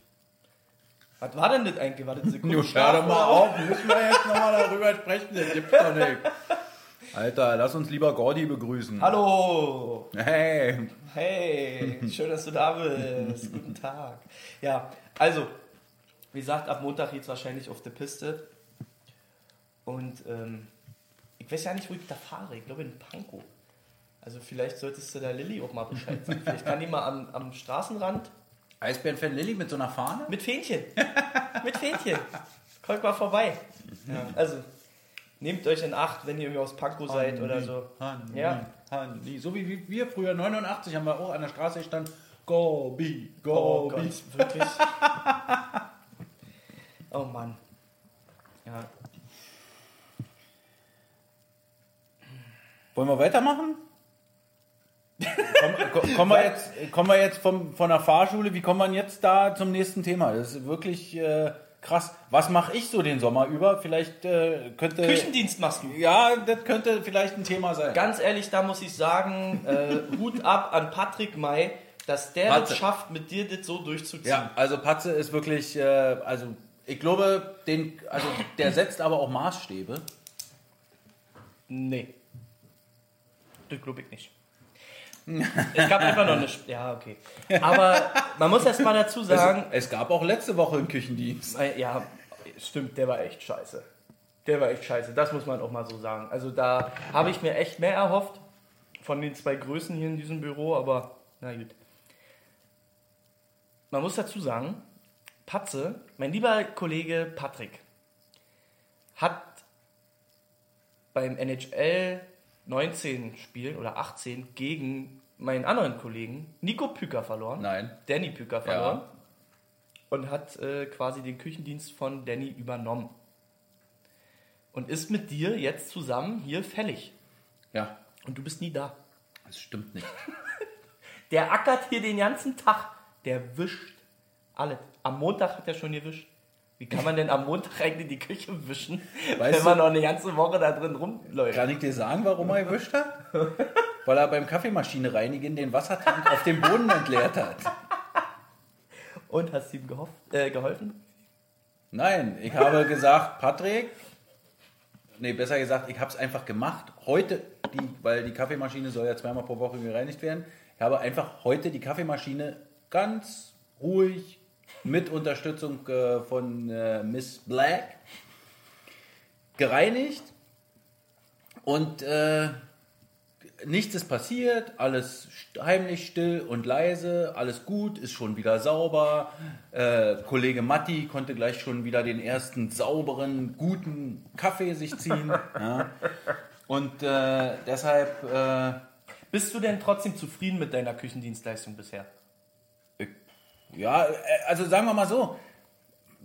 Was war denn das eigentlich? War das Nun Sekundenschlaf hör doch mal auf, müssen wir jetzt nochmal darüber sprechen, das gibt's doch nicht. Alter, lass uns lieber Gordy begrüßen. Hallo! Hey, Hey, schön, dass du da bist. Guten Tag. Ja, also, wie gesagt, ab Montag geht's wahrscheinlich auf der Piste. Und ähm, ich weiß ja nicht, wo ich da fahre. Ich glaube in Pankow. Also vielleicht solltest du der Lilly auch mal Bescheid sagen. Vielleicht kann die mal am, am Straßenrand Eisbären-Fan Lilly mit so einer Fahne? mit Fähnchen. mit Fähnchen. Kommt mal vorbei. Ja, also, nehmt euch in Acht, wenn ihr irgendwie aus Pankow seid oder so. Hanni, Ja. Hanni. So wie wir früher, 89, haben wir auch an der Straße gestanden. Gobi, Oh Gobi. Gott, wirklich. Oh Mann. Ja. Wollen wir weitermachen? Komm, ko- kommen wir jetzt, kommen wir jetzt vom, von der Fahrschule, wie kommen wir jetzt da zum nächsten Thema? Das ist wirklich äh, krass. Was mache ich so den Sommer über? Vielleicht äh, könnte... Küchendienst machst du. Ja, das könnte vielleicht ein Thema sein. Ganz ehrlich, da muss ich sagen, äh, Hut ab an Patrick May, dass der Patze. es schafft, mit dir das so durchzuziehen. Ja, also Patze ist wirklich, äh, also ich glaube, den, also der setzt aber auch Maßstäbe. Nee. Das glaube ich nicht. Es gab einfach noch eine. Sp ja, okay. Aber man muss erst mal dazu sagen, Es, es gab auch letzte Woche einen Küchendienst. Äh, Ja, stimmt, der war echt scheiße. Der war echt scheiße, das muss man auch mal so sagen. Also da habe ich mir echt mehr erhofft von den zwei Größen hier in diesem Büro, aber na gut. Man muss dazu sagen, Patze, mein lieber Kollege Patrick, hat beim NHL 19 Spiel oder 18 gegen meinen anderen Kollegen Nico Püker verloren. Nein. Danny Püker verloren Ja. und hat äh, quasi den Küchendienst von Danny übernommen. Und ist mit dir jetzt zusammen hier fällig. Ja, Und du bist nie da. das stimmt nicht. Der ackert hier den ganzen Tag. Der wischt alles. Am Montag hat er schon gewischt. Wie kann man denn am Montag eigentlich die Küche wischen, Weißt wenn man noch eine ganze Woche da drin rumläuft? Kann ich dir sagen, warum er gewischt hat? Weil er beim Kaffeemaschine reinigen den Wassertank auf dem Boden entleert hat. Und hast du ihm gehofft, äh, geholfen? Nein, ich habe gesagt, Patrick, nee, besser gesagt, ich habe es einfach gemacht. Heute, die, weil die Kaffeemaschine soll ja zweimal pro Woche gereinigt werden. Ich habe einfach heute die Kaffeemaschine ganz ruhig mit Unterstützung äh, von äh, Miss Black gereinigt und äh, nichts ist passiert, alles heimlich still und leise, alles gut, ist schon wieder sauber. Äh, Kollege Matti konnte gleich schon wieder den ersten sauberen, guten Kaffee sich ziehen. ja. Und äh, deshalb, äh, Bist du denn trotzdem zufrieden mit deiner Küchendienstleistung bisher? Ja, äh, also sagen wir mal so,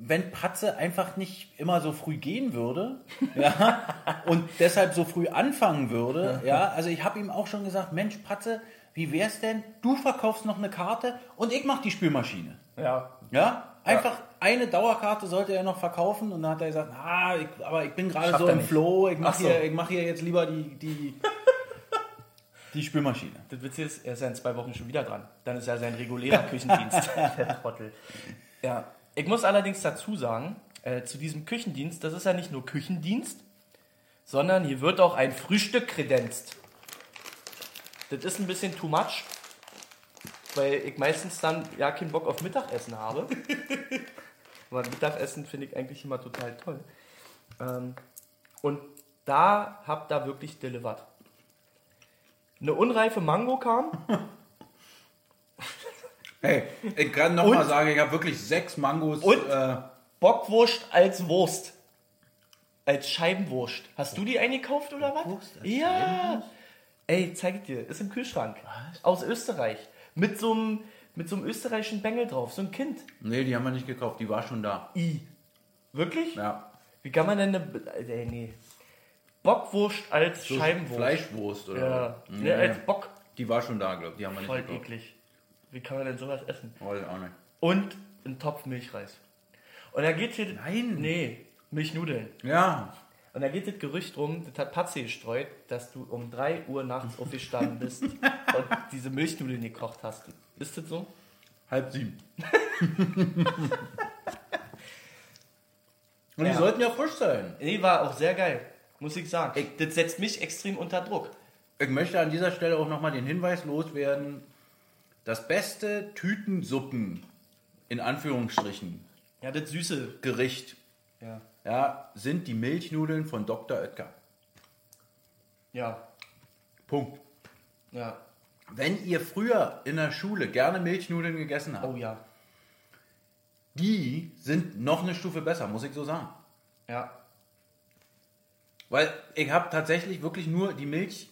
wenn Patze einfach nicht immer so früh gehen würde, ja, und deshalb so früh anfangen würde, ja, also ich habe ihm auch schon gesagt, Mensch, Patze, wie wär's denn, du verkaufst noch eine Karte und ich mach die Spülmaschine. Ja. Ja, einfach eine Dauerkarte sollte er noch verkaufen und dann hat er gesagt, ah, ich, aber ich bin gerade so im nicht. Flow, ich Ach mache so. hier, ich mach hier jetzt lieber die, die, die Spülmaschine. Das Witzige ist, er ist ja in zwei Wochen schon wieder dran. Dann ist ja sein regulärer Küchendienst. Der Trottel. Ja. Ich muss allerdings dazu sagen, äh, zu diesem Küchendienst, das ist ja nicht nur Küchendienst, sondern hier wird auch ein Frühstück kredenzt. Das ist ein bisschen too much, weil ich meistens dann ja keinen Bock auf Mittagessen habe. Aber Mittagessen finde ich eigentlich immer total toll. Ähm, und da habt ihr wirklich delivered. Eine unreife Mango kam. Hey, ich kann noch mal Und? sagen, ich habe wirklich sechs Mangos. Und? Äh, Bockwurst als Wurst. Als Scheibenwurst. Hast du die eingekauft oder was? Bockwurst als Ja. Ey, zeig ich dir. Ist im Kühlschrank. Aus Österreich. Mit so einem mit so einem österreichischen Bengel drauf, so ein Kind. Nee, die haben wir nicht gekauft, die war schon da. I. Wirklich? Ja. Wie kann man denn eine. Äh, nee. Bockwurst als So Scheibenwurst. Fleischwurst oder Ja. was? Nee, als Bock. Die war schon da, glaube ich. Die haben wir nicht Voll gekauft. eklig. Wie kann man denn sowas essen? Weiß auch nicht. Und ein Topf Milchreis. Und da geht hier. Nein. Nee, Milchnudeln. Ja. Und da geht das Gerücht rum, das hat Patzi gestreut, dass du um 3 Uhr nachts aufgestanden bist und diese Milchnudeln gekocht hast. Ist das so? Halb sieben. Und die Ja. sollten ja frisch sein. Nee, war auch sehr geil. Muss ich sagen. das setzt mich extrem unter Druck. Ich möchte an dieser Stelle auch nochmal den Hinweis loswerden, das beste Tütensuppen, in Anführungsstrichen, Ja, das Süße. Gericht, Ja. ja, sind die Milchnudeln von Dr. Oetker. Ja. Punkt. Ja. Wenn ihr früher in der Schule gerne Milchnudeln gegessen habt, Oh ja. die sind noch eine Stufe besser, muss ich so sagen. Ja. Weil ich habe tatsächlich wirklich nur die Milch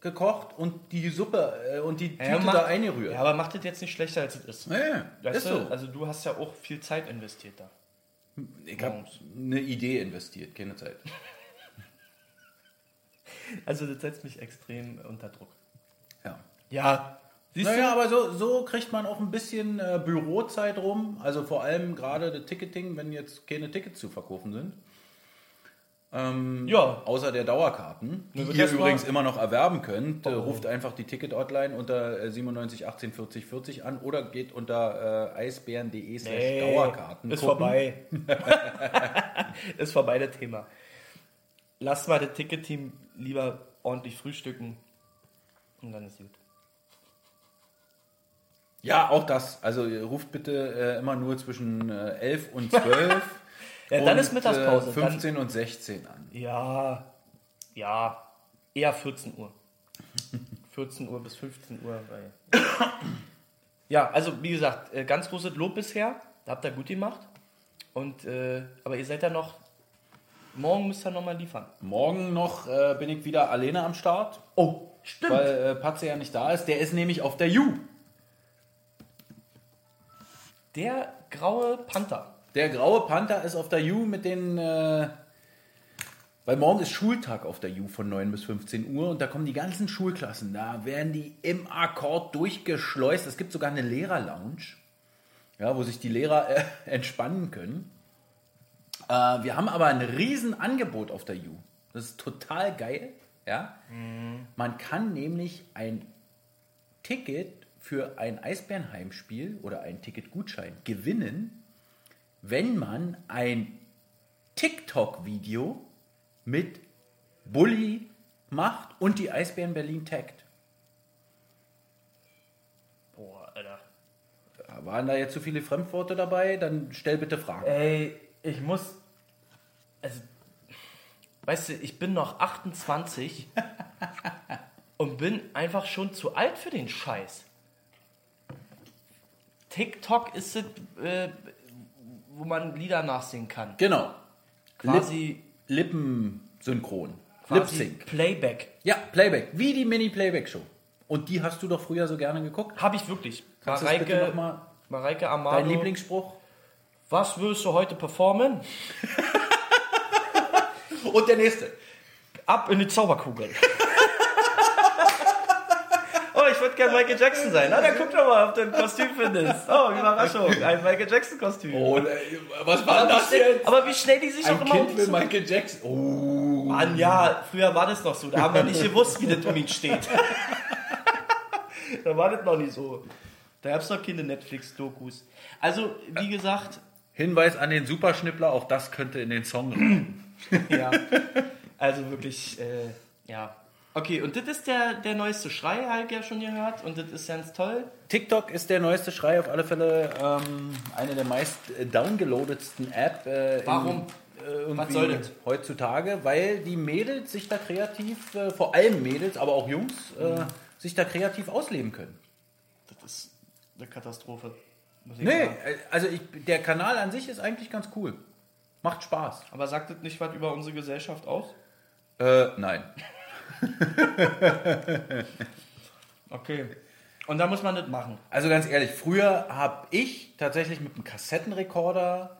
gekocht und die Suppe äh, und die Tüte Ja, macht- da eingerührt. Ja, aber macht das jetzt nicht schlechter, als es ist. Nee, Weißt ist du? so. Also du hast ja auch viel Zeit investiert da. ich habe eine Idee investiert, keine Zeit. Also das setzt mich extrem unter Druck. Ja. Ja. Siehst Naja, aber so, so kriegt man auch ein bisschen äh, Bürozeit rum. Also vor allem gerade das Ticketing, wenn jetzt keine Tickets zu verkaufen sind. Ähm, Ja. Außer der Dauerkarten, die ihr übrigens immer noch erwerben könnt. Oh. ruft einfach die Ticket-Hotline unter äh, 97 18 40 40 an oder geht unter äh, eisbären.de slash Nee, Dauerkarten. Ist gucken. vorbei. ist vorbei, das Thema. Lass mal das Ticket-Team lieber ordentlich frühstücken. Und dann ist gut. Ja, auch das. Also ruft bitte äh, immer nur zwischen äh, 11 und 12. Ja, dann und, ist Mittagspause. Äh, 15 und 16 an. Ja, ja, eher 14 Uhr. 14 Uhr bis 15 Uhr. Ja, also wie gesagt, äh, ganz großes Lob bisher. Da habt ihr gut gemacht. Und, äh, aber ihr seid ja noch, morgen müsst ihr nochmal liefern. Morgen noch äh, bin ich wieder alleine am Start, Oh, stimmt. weil äh, Patze ja nicht da ist. Der ist nämlich auf der U. Der graue Panther. Der graue Panther ist auf der U mit den. Äh, weil morgen ist Schultag auf der U von 9 bis 15 Uhr und da kommen die ganzen Schulklassen. Da werden die im Akkord durchgeschleust. Es gibt sogar eine Lehrerlounge, ja, wo sich die Lehrer äh, entspannen können. Äh, wir haben aber ein Riesenangebot auf der U. Das ist total geil. Ja? Man kann nämlich ein Ticket für ein Eisbärenheimspiel oder ein Ticketgutschein gewinnen, wenn man ein TikTok-Video mit Bully macht und die Eisbären Berlin taggt. Boah, Alter. Waren da jetzt zu viele Fremdworte dabei? Dann stell bitte Fragen. Ey, ich muss. Also, weißt du, ich bin noch 28 und bin einfach schon zu alt für den Scheiß. TikTok ist es, äh, wo man Lieder nachsingen kann. Genau. Quasi, Lip Lippensynchron. Lip-Sync. Playback. Ja, Playback. Wie die Mini-Playback-Show. Und die hast du doch früher so gerne geguckt. Habe ich wirklich. Kannst du das bitte noch Mareike, mal Mareike dein Amado. Lieblingsspruch? Was willst du heute performen? Und der nächste. Ab in die Zauberkugel. ich würde gerne Michael Jackson sein. Na, dann guck doch mal, ob du ein Kostüm findest. Oh, Überraschung. Ein Michael Jackson-Kostüm. Oh, äh, was war das jetzt? Aber wie schnell die sich auch Ein immer Kind will umziehen. Michael Jackson. Oh. Mann, ja, früher war das noch so. Da haben wir nicht gewusst, wie das um ihn steht. da war das noch nicht so. Da gab es noch keine Netflix-Dokus. Also, wie gesagt, Hinweis an den Superschnippler, auch das könnte in den Song rein. ja. Also wirklich, äh, ja. Okay, und das ist der, der neueste Schrei, ich ja schon gehört. Und das ist ganz toll. TikTok ist der neueste Schrei, auf alle Fälle ähm, eine der meist äh, downgeloadetsten App. Äh, Warum? In, äh, Was soll das? Heutzutage, weil die Mädels sich da kreativ, äh, vor allem Mädels, aber auch Jungs, äh, sich da kreativ ausleben können. Das ist eine Katastrophe. Muss ich Nee, sagen. äh, also ich, der Kanal an sich ist eigentlich ganz cool. Macht Spaß. Aber sagt das nicht was über unsere Gesellschaft aus? Äh, nein. Okay. Und da muss man das machen. Also ganz ehrlich, früher habe ich tatsächlich mit einem Kassettenrekorder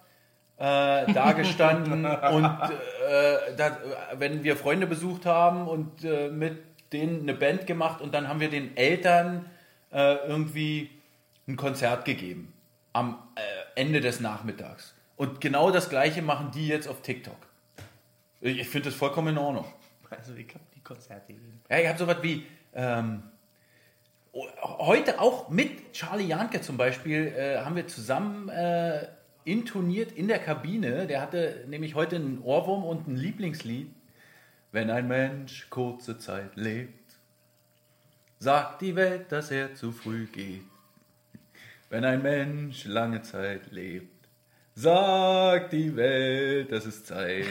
äh, da gestanden und äh, da, wenn wir Freunde besucht haben und äh, mit denen eine Band gemacht und dann haben wir den Eltern äh, irgendwie ein Konzert gegeben am äh, Ende des Nachmittags. Und genau das gleiche machen die jetzt auf TikTok. Ich, finde das vollkommen in Ordnung. Also ich habe Konzerte gegeben. Ja, ich habe sowas wie ähm, heute auch mit Charlie Janke zum Beispiel äh, haben wir zusammen äh, intoniert in der Kabine. Der hatte nämlich heute einen Ohrwurm und ein Lieblingslied. Wenn ein Mensch kurze Zeit lebt, sagt die Welt, dass er zu früh geht. Wenn ein Mensch lange Zeit lebt, sagt die Welt, dass es Zeit.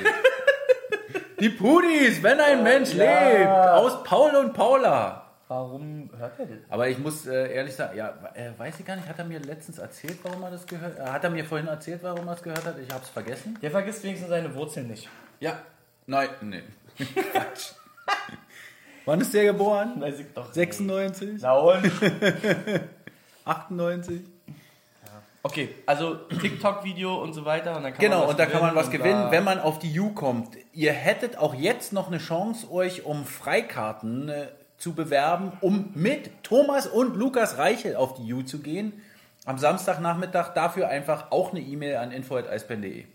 Die Pudis, wenn ein Mensch ja. lebt, aus Paul und Paula. Warum hört er das? Aber ich muss äh, ehrlich sagen, ja, äh, weiß ich gar nicht, hat er mir letztens erzählt, warum er das gehört hat? Hat er mir vorhin erzählt, warum er es gehört hat? Ich habe es vergessen. Der vergisst wenigstens seine Wurzeln nicht. Ja. Nein, nee. Quatsch. Wann ist der geboren? Weiß ich doch. 96? Na und? 98? Okay, also TikTok-Video und so weiter. Und dann kann Genau, man was und da kann man was gewinnen, wenn man auf die U kommt. Ihr hättet auch jetzt noch eine Chance, euch um Freikarten äh, zu bewerben, um mit Thomas und Lukas Reichel auf die U zu gehen. Am Samstagnachmittag dafür einfach auch eine E-Mail an info.eisbären.de.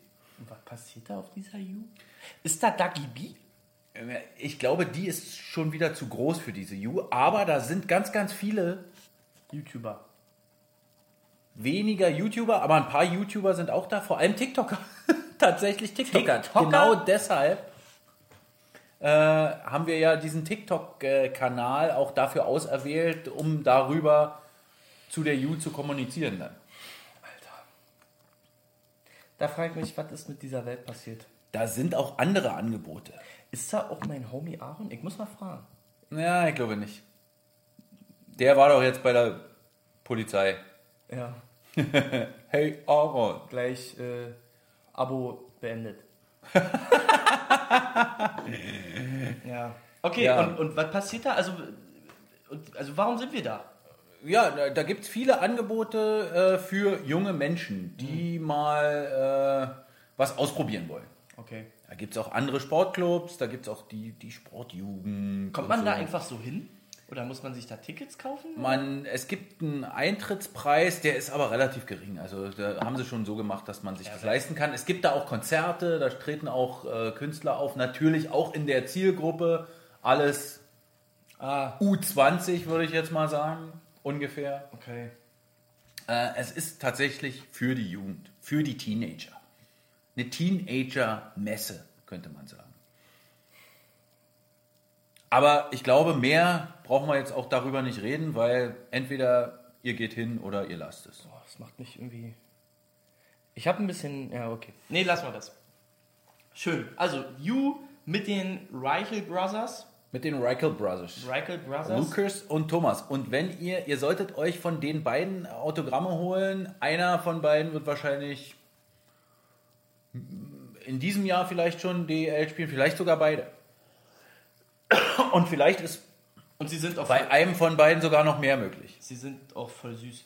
Was passiert da auf dieser U? Ist da Dagi B? Ich glaube, die ist schon wieder zu groß für diese U, aber da sind ganz, ganz viele YouTuber. Weniger YouTuber, aber ein paar YouTuber sind auch da, vor allem TikToker. Tatsächlich TikToker. TikToker? Genau deshalb äh, haben wir ja diesen TikTok-Kanal auch dafür auserwählt, um darüber zu der U zu kommunizieren dann. Da frage ich mich, was ist mit dieser Welt passiert? Da sind auch andere Angebote. Ist da auch mein Homie Aaron? Ich muss mal fragen. Ja, ich glaube nicht. Der war doch jetzt bei der Polizei. Ja. Hey Aaron. Gleich äh, Abo beendet. ja. Okay, Ja. Und, und was passiert da? Also, und, also warum sind wir da? Ja, da, da gibt es viele Angebote äh, für junge Menschen, die mal äh, was ausprobieren wollen. Okay. Da gibt es auch andere Sportclubs, da gibt es auch die, die Sportjugend. Kommt man so. da einfach so hin? Oder muss man sich da Tickets kaufen? Man, es gibt einen Eintrittspreis, der ist aber relativ gering. Also da haben sie schon so gemacht, dass man sich das leisten kann. Es gibt da auch Konzerte, da treten auch äh, Künstler auf. Natürlich auch in der Zielgruppe alles Ah, U20, würde ich jetzt mal sagen, ungefähr. okay. Äh, es ist tatsächlich für die Jugend, für die Teenager. Eine Teenager-Messe, könnte man sagen. Aber ich glaube, mehr brauchen wir jetzt auch darüber nicht reden, weil entweder ihr geht hin oder ihr lasst es. Boah, das macht mich irgendwie. Ich habe ein bisschen. Ja, okay. Nee, lassen wir das. Schön. Also, You mit den Reichel Brothers. Mit den Reichel Brothers. Reichel Brothers. Lukas und Thomas. Und wenn ihr, ihr solltet euch von den beiden Autogramme holen, einer von beiden wird wahrscheinlich in diesem Jahr vielleicht schon DL spielen, vielleicht sogar beide. Und vielleicht ist Und sie sind auch bei einem von beiden sogar noch mehr möglich. sie sind auch voll süß.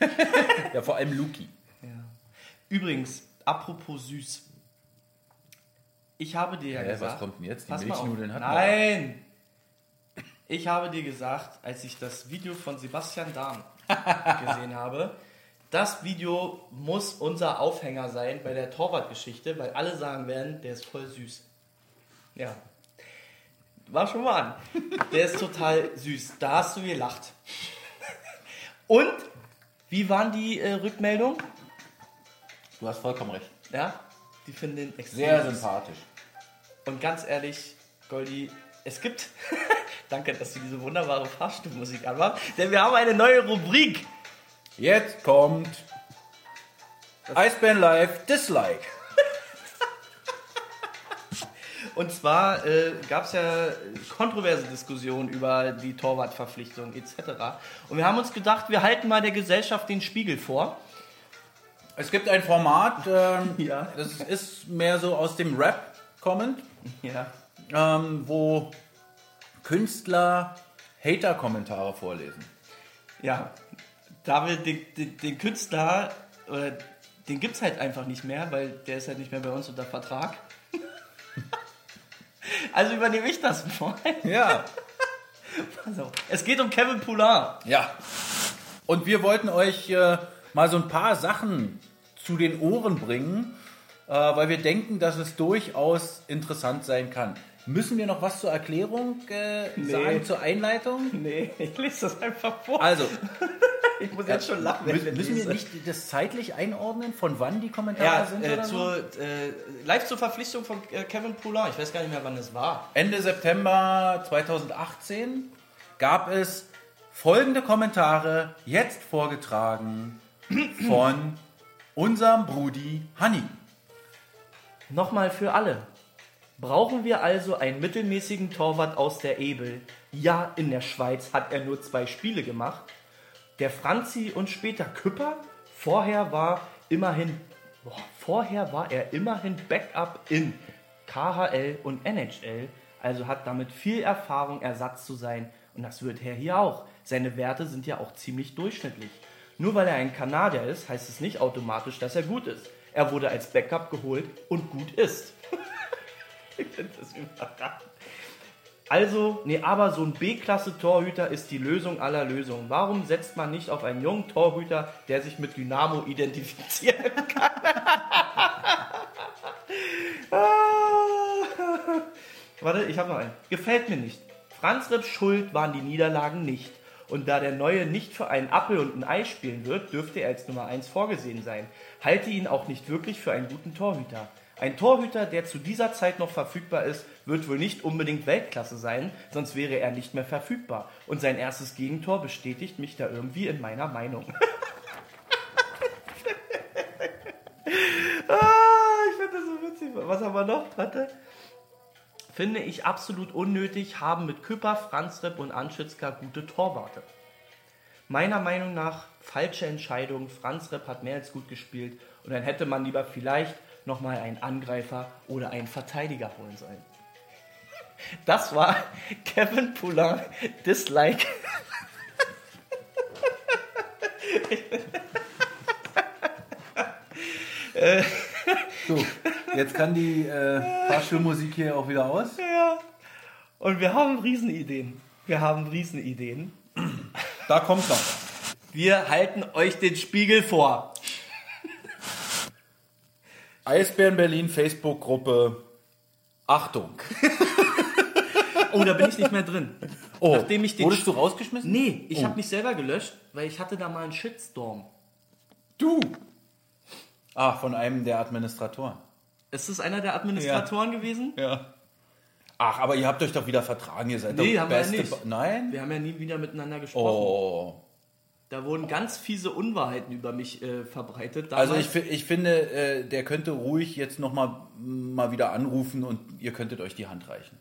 Ja, vor allem Luki. Ja. Übrigens, apropos süß. Ich habe dir ja was gesagt. kommt denn jetzt? Die. Milchnudeln hatten wir Nein! Ich habe dir gesagt, als ich das Video von Sebastian Dahn gesehen habe, das Video muss unser Aufhänger sein bei der Torwartgeschichte, weil alle sagen werden, der ist voll süß. Ja. War schon mal an. Der ist total süß. Da hast du gelacht. Und wie waren die äh, Rückmeldungen? Du hast vollkommen recht. Ja, die finden den extrem Sehr süß. sympathisch. Und ganz ehrlich, Goldi, es gibt. Danke, dass du diese wunderbare Fahrstuhlmusik anmachst, denn wir haben eine neue Rubrik. Jetzt kommt Eisbären Live Dislike. Und zwar äh, gab es ja kontroverse Diskussionen über die Torwartverpflichtung etc. Und wir haben uns gedacht, wir halten mal der Gesellschaft den Spiegel vor. Es gibt ein Format, ähm, Ja. das ist mehr so aus dem Rap kommend, Ja. ähm, wo Künstler Hater-Kommentare vorlesen. Ja, David, den, den, den Künstler, oder den gibt's halt einfach nicht mehr, weil der ist halt nicht mehr bei uns unter Vertrag. Also übernehme ich das mal. Ja. Also, es geht um Kevin Poulin. Ja. Und wir wollten euch äh, mal so ein paar Sachen zu den Ohren bringen, äh, weil wir denken, dass es durchaus interessant sein kann. Müssen wir noch was zur Erklärung äh, Nee. sagen, zur Einleitung? Nee, ich lese das einfach vor. Also, ich muss jetzt schon lachen, wenn ich mü- das müssen wir nicht das zeitlich einordnen, von wann die Kommentare Ja, sind? äh, oder so? zur, äh, live zur Verpflichtung von äh, Kevin Poulin. Ich weiß gar nicht mehr, wann es war. Ende September 2018 gab es folgende Kommentare, jetzt vorgetragen von unserem Brudi Hanni. Nochmal für alle. Brauchen wir also einen mittelmäßigen Torwart aus der Ebel? Ja, in der Schweiz hat er nur zwei Spiele gemacht. Der Franzi und später Küpper? Vorher war immerhin, boah, vorher war er immerhin Backup in KHL und NHL, also hat damit viel Erfahrung, Ersatz zu sein. Und das wird er hier auch. Seine Werte sind ja auch ziemlich durchschnittlich. Nur weil er ein Kanadier ist, heißt es nicht automatisch, dass er gut ist. Er wurde als Backup geholt und gut ist. ich finde das überragend. Also, nee, aber so ein B-Klasse-Torhüter ist die Lösung aller Lösungen. Warum setzt man nicht auf einen jungen Torhüter, der sich mit Dynamo identifizieren kann? Warte, ich habe noch einen. Gefällt mir nicht. Franz Ripp Schuld waren die Niederlagen nicht. Und da der Neue nicht für einen Appel und ein Ei spielen wird, dürfte er als Nummer 1 vorgesehen sein. Halte ihn auch nicht wirklich für einen guten Torhüter. Ein Torhüter, der zu dieser Zeit noch verfügbar ist, wird wohl nicht unbedingt Weltklasse sein, sonst wäre er nicht mehr verfügbar. Und sein erstes Gegentor bestätigt mich da irgendwie in meiner Meinung. ah, ich finde das so witzig. Was haben wir noch? Warte. Finde ich absolut unnötig, haben mit Küpper, Franzrepp und Anschitzka gute Torwarte. Meiner Meinung nach falsche Entscheidung. Franzrepp hat mehr als gut gespielt und dann hätte man lieber vielleicht nochmal einen Angreifer oder einen Verteidiger holen sollen. Das war Kevin Poulin Dislike. So, jetzt kann die äh, Fahrstuhlmusik hier auch wieder aus. Ja. Und wir haben Riesenideen. Wir haben Riesenideen. Da kommt noch. Wir halten euch den Spiegel vor. Eisbären Berlin Facebook-Gruppe. Achtung. Oh, da bin ich nicht mehr drin. Oh, Nachdem ich den wurdest du rausgeschmissen? Nee, ich Oh. habe mich selber gelöscht, weil ich hatte da mal einen Shitstorm. Du. Ah, von einem der Administratoren. Ist das einer der Administratoren gewesen? Ja. Ach, aber ihr habt euch doch wieder vertragen, ihr seid Nee, doch haben wir beste nicht. Ba- Nein? Wir haben ja nie wieder miteinander gesprochen. Oh. Da wurden ganz fiese Unwahrheiten über mich äh, verbreitet. Also Damals- ich, fi- ich finde, äh, der könnte ruhig jetzt nochmal mal wieder anrufen und ihr könntet euch die Hand reichen.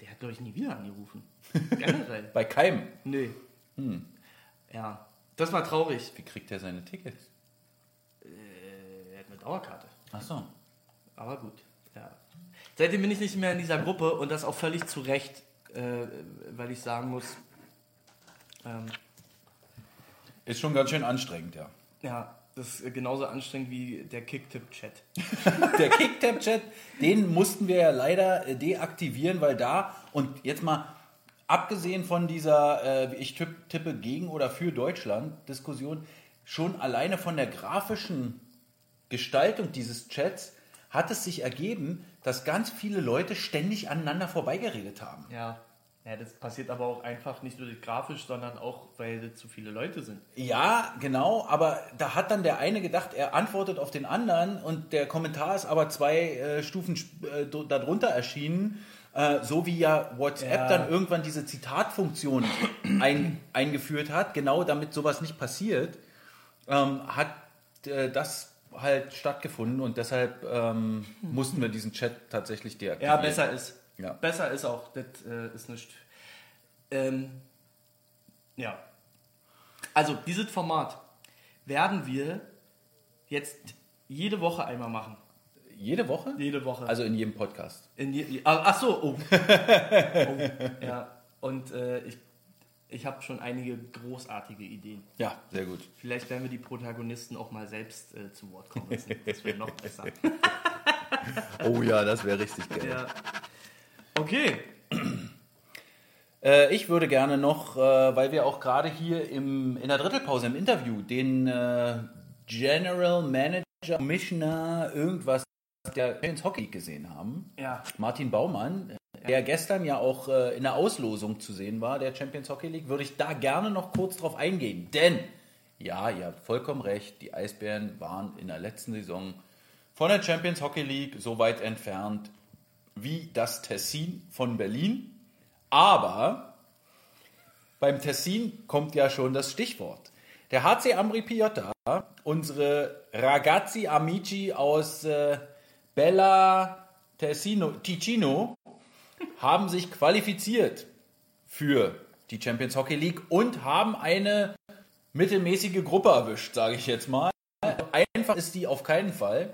Der hat, glaube ich, nie wieder angerufen. Generell. Bei keinem. nee. Ja. Das war traurig. Wie kriegt er seine Tickets? Er hat eine Dauerkarte. Ach so. Aber gut. Ja. Seitdem bin ich nicht mehr in dieser Gruppe und das auch völlig zu Recht, äh, weil ich sagen muss, ähm, Ist schon ganz schön anstrengend, ja. ja, das ist genauso anstrengend wie der Kicktipp-Chat. Der Kicktap-Chat, den mussten wir ja leider äh, deaktivieren, weil da, und jetzt mal abgesehen von dieser äh, ich tipp, tippe gegen oder für Deutschland Diskussion, schon alleine von der grafischen Gestaltung dieses Chats hat es sich ergeben, dass ganz viele Leute ständig aneinander vorbeigeredet haben. Ja. Ja, das passiert aber auch einfach nicht nur grafisch, sondern auch, weil das zu viele Leute sind. Ja, genau, aber da hat dann der eine gedacht, er antwortet auf den anderen und der Kommentar ist aber zwei äh, Stufen äh, darunter erschienen, äh, so wie ja WhatsApp Ja. dann irgendwann diese Zitatfunktion ein, eingeführt hat, genau damit sowas nicht passiert, ähm, hat äh, das halt stattgefunden und deshalb ähm, mussten wir diesen Chat tatsächlich deaktivieren. Ja, besser ist. Ja. Besser ist auch. Das äh, ist nicht. Ähm, ja. Also, dieses Format werden wir jetzt jede Woche einmal machen. Jede Woche? Jede Woche. Also in jedem Podcast. In je, ah, ach so, oh. oh. Ja. Und äh, ich, Ich habe schon einige großartige Ideen. Ja, sehr gut. Vielleicht werden wir die Protagonisten auch mal selbst äh, zu Wort kommen lassen. Das wäre noch besser. Oh ja, das wäre richtig geil. ja. Okay. Äh, ich würde gerne noch, äh, weil wir auch gerade hier im, in der Drittelpause im Interview den äh, General Manager, Commissioner, irgendwas der Champions Hockey League gesehen haben. Ja. Martin Baumann, der gestern ja auch äh, in der Auslosung zu sehen war, der Champions Hockey League, würde ich da gerne noch kurz drauf eingehen. Denn, ja, ihr habt vollkommen recht, die Eisbären waren in der letzten Saison von der Champions Hockey League so weit entfernt wie das Tessin von Berlin. Aber beim Tessin kommt ja schon das Stichwort. Der HC Ambri Piotta, unsere Ragazzi Amici aus äh, Bella Tessino, Ticino, haben sich qualifiziert für die Champions Hockey League und haben eine mittelmäßige Gruppe erwischt, sage ich jetzt mal. Einfach ist die auf keinen Fall.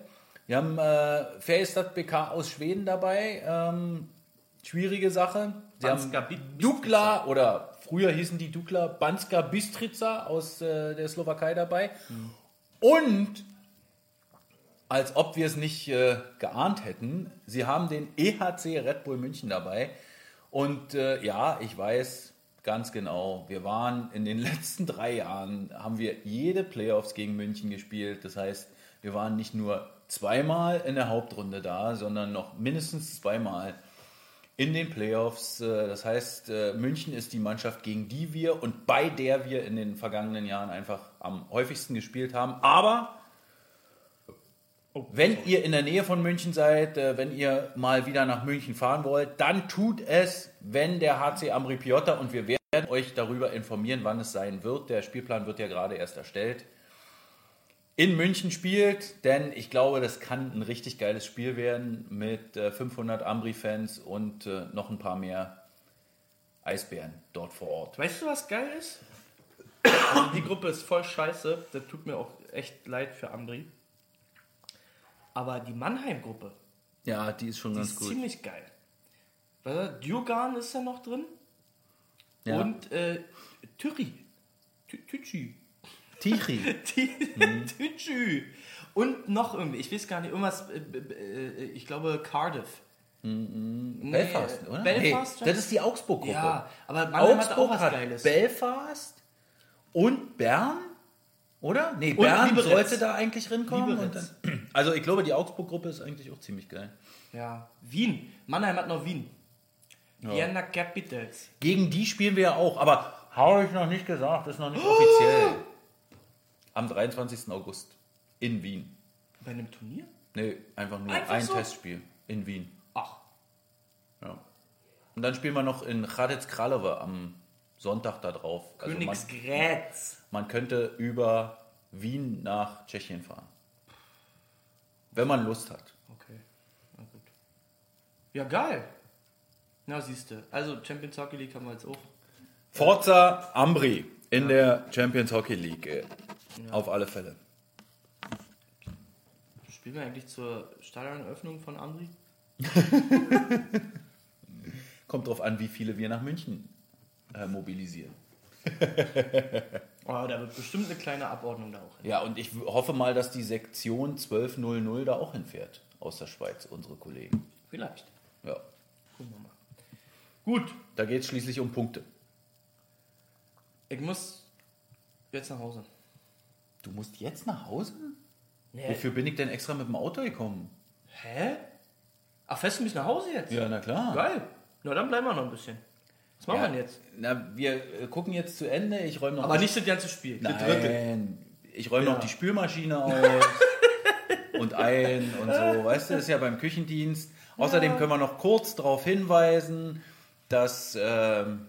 Wir haben äh, Färjestad BK aus Schweden dabei. Ähm, schwierige Sache. Sie Banska haben Dukla oder früher hießen die Dukla Banska Bistrica aus äh, der Slowakei dabei. Und als ob wir es nicht äh, geahnt hätten, sie haben den EHC Red Bull München dabei. Und äh, ja, ich weiß ganz genau, wir waren in den letzten drei Jahren, haben wir jede Playoffs gegen München gespielt. Das heißt, wir waren nicht nur zweimal in der Hauptrunde da, sondern noch mindestens zweimal in den Playoffs. Äh, Das heißt, äh, München ist die Mannschaft, gegen die wir und bei der wir in den vergangenen Jahren einfach am häufigsten gespielt haben. Aber wenn ihr in der Nähe von München seid, äh, wenn ihr mal wieder nach München fahren wollt, dann tut es, wenn der HC Ambri Piotta und wir werden euch darüber informieren, wann es sein wird. Der Spielplan wird ja gerade erst erstellt. In München spielt, denn ich glaube, das kann ein richtig geiles Spiel werden mit äh, 500 Ambri-Fans und äh, noch ein paar mehr Eisbären dort vor Ort. Weißt du, was geil ist? Also die Gruppe ist voll scheiße. Das tut mir auch echt leid für Ambri. Aber die Mannheim-Gruppe, Ja, die ist schon die ganz ist gut. ziemlich geil. Weißt du, Djogan ist ja noch drin. Ja. Und äh, Türi. Tü- Tütschi. Tichi. Tütschi. Und noch irgendwie, ich weiß gar nicht, irgendwas, äh, äh, ich glaube Cardiff. Nee, Belfast, oder? Belfast? Nee, das ist die Augsburg-Gruppe. ja, aber Mannheim hat auch Augsburg was hat Geiles. Belfast und Bern, oder? Nee, Bern sollte da eigentlich rinkommen. Dann, also ich glaube, die Augsburg-Gruppe ist eigentlich auch ziemlich geil. Ja, Wien. Mannheim hat noch Wien. Vienna Capitals. Gegen die spielen wir ja auch, aber habe ich noch nicht gesagt, ist noch nicht offiziell. Am 23. August in Wien. Bei einem Turnier? Nee, einfach nur Einfach ein so? Testspiel in Wien. Ach, Ja. Und dann spielen wir noch in Hradec Kralove am Sonntag da drauf. Also man, Königsgrätz. man könnte über Wien nach Tschechien fahren. Wenn man Lust hat. Okay, na gut. Ja, geil. Na, siehst du. Also, Champions Hockey League haben wir jetzt auch. Forza Ambri in der Champions Hockey League. Äh, Auf alle Fälle. Spielen wir eigentlich zur Stadioneröffnung von Ambri? Kommt drauf an, wie viele wir nach München äh, mobilisieren. Oh, da wird bestimmt eine kleine Abordnung da auch hin. Ja, und ich hoffe mal, dass die Sektion 1200 da auch hinfährt. Aus der Schweiz, unsere Kollegen. Vielleicht. Ja. Gucken wir mal. Gut, Da geht es schließlich um Punkte. ich muss jetzt nach Hause. Du musst jetzt nach Hause? Nee. Wofür bin ich denn extra mit dem Auto gekommen? Hä? Ach, fährst du mich nach Hause jetzt? Ja, na klar. Geil. Na, dann bleiben wir noch ein bisschen. Was machen Ja, wir denn jetzt? Na, wir äh, gucken jetzt zu Ende. Ich räume noch Aber nicht das ganze Spiel. Nein, ich räume Ja. noch die Spülmaschine aus und ein und so. Weißt du, das ist ja beim Küchendienst. Außerdem können wir noch kurz darauf hinweisen, dass ähm,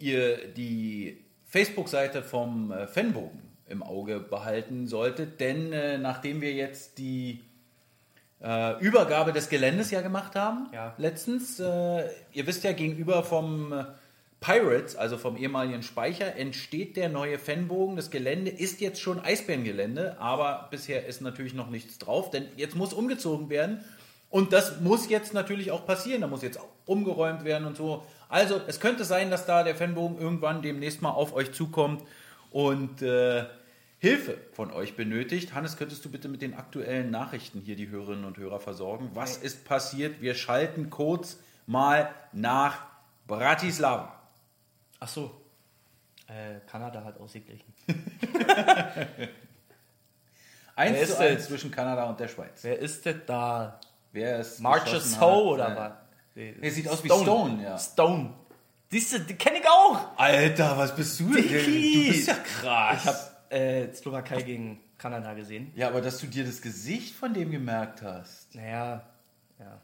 ihr die Facebook-Seite vom äh, Fanbogen im Auge behalten solltet, denn äh, nachdem wir jetzt die äh, Übergabe des Geländes ja gemacht haben, Ja. letztens, äh, ihr wisst ja, gegenüber vom äh, Pirates, also vom ehemaligen Speicher, entsteht der neue Fanbogen. Das Gelände ist jetzt schon Eisbärengelände, aber bisher ist natürlich noch nichts drauf, denn jetzt muss umgezogen werden. Und das muss jetzt natürlich auch passieren. Da muss jetzt auch umgeräumt werden und so. Also, es könnte sein, dass da der Fanbogen irgendwann demnächst mal auf euch zukommt und äh, Hilfe von euch benötigt. Hannes, könntest du bitte mit den aktuellen Nachrichten hier die Hörerinnen und Hörer versorgen? Was ist passiert? Wir schalten kurz mal nach Bratislava. Ach so. Äh, Kanada hat ausgeglichen. 1 Wer zu ist 1 denn? zwischen Kanada und der Schweiz. Wer ist denn da? Wer ist Marches Ho oder was? Nee, Er sieht aus wie Stone, ja. Stone. Siehst du, die kenne ich auch. Alter, was bist du denn? Dicky. Du bist ja krass. Ich habe äh, Slowakei gegen Kanada gesehen. ja, aber dass du dir das Gesicht von dem gemerkt hast. Naja, ja.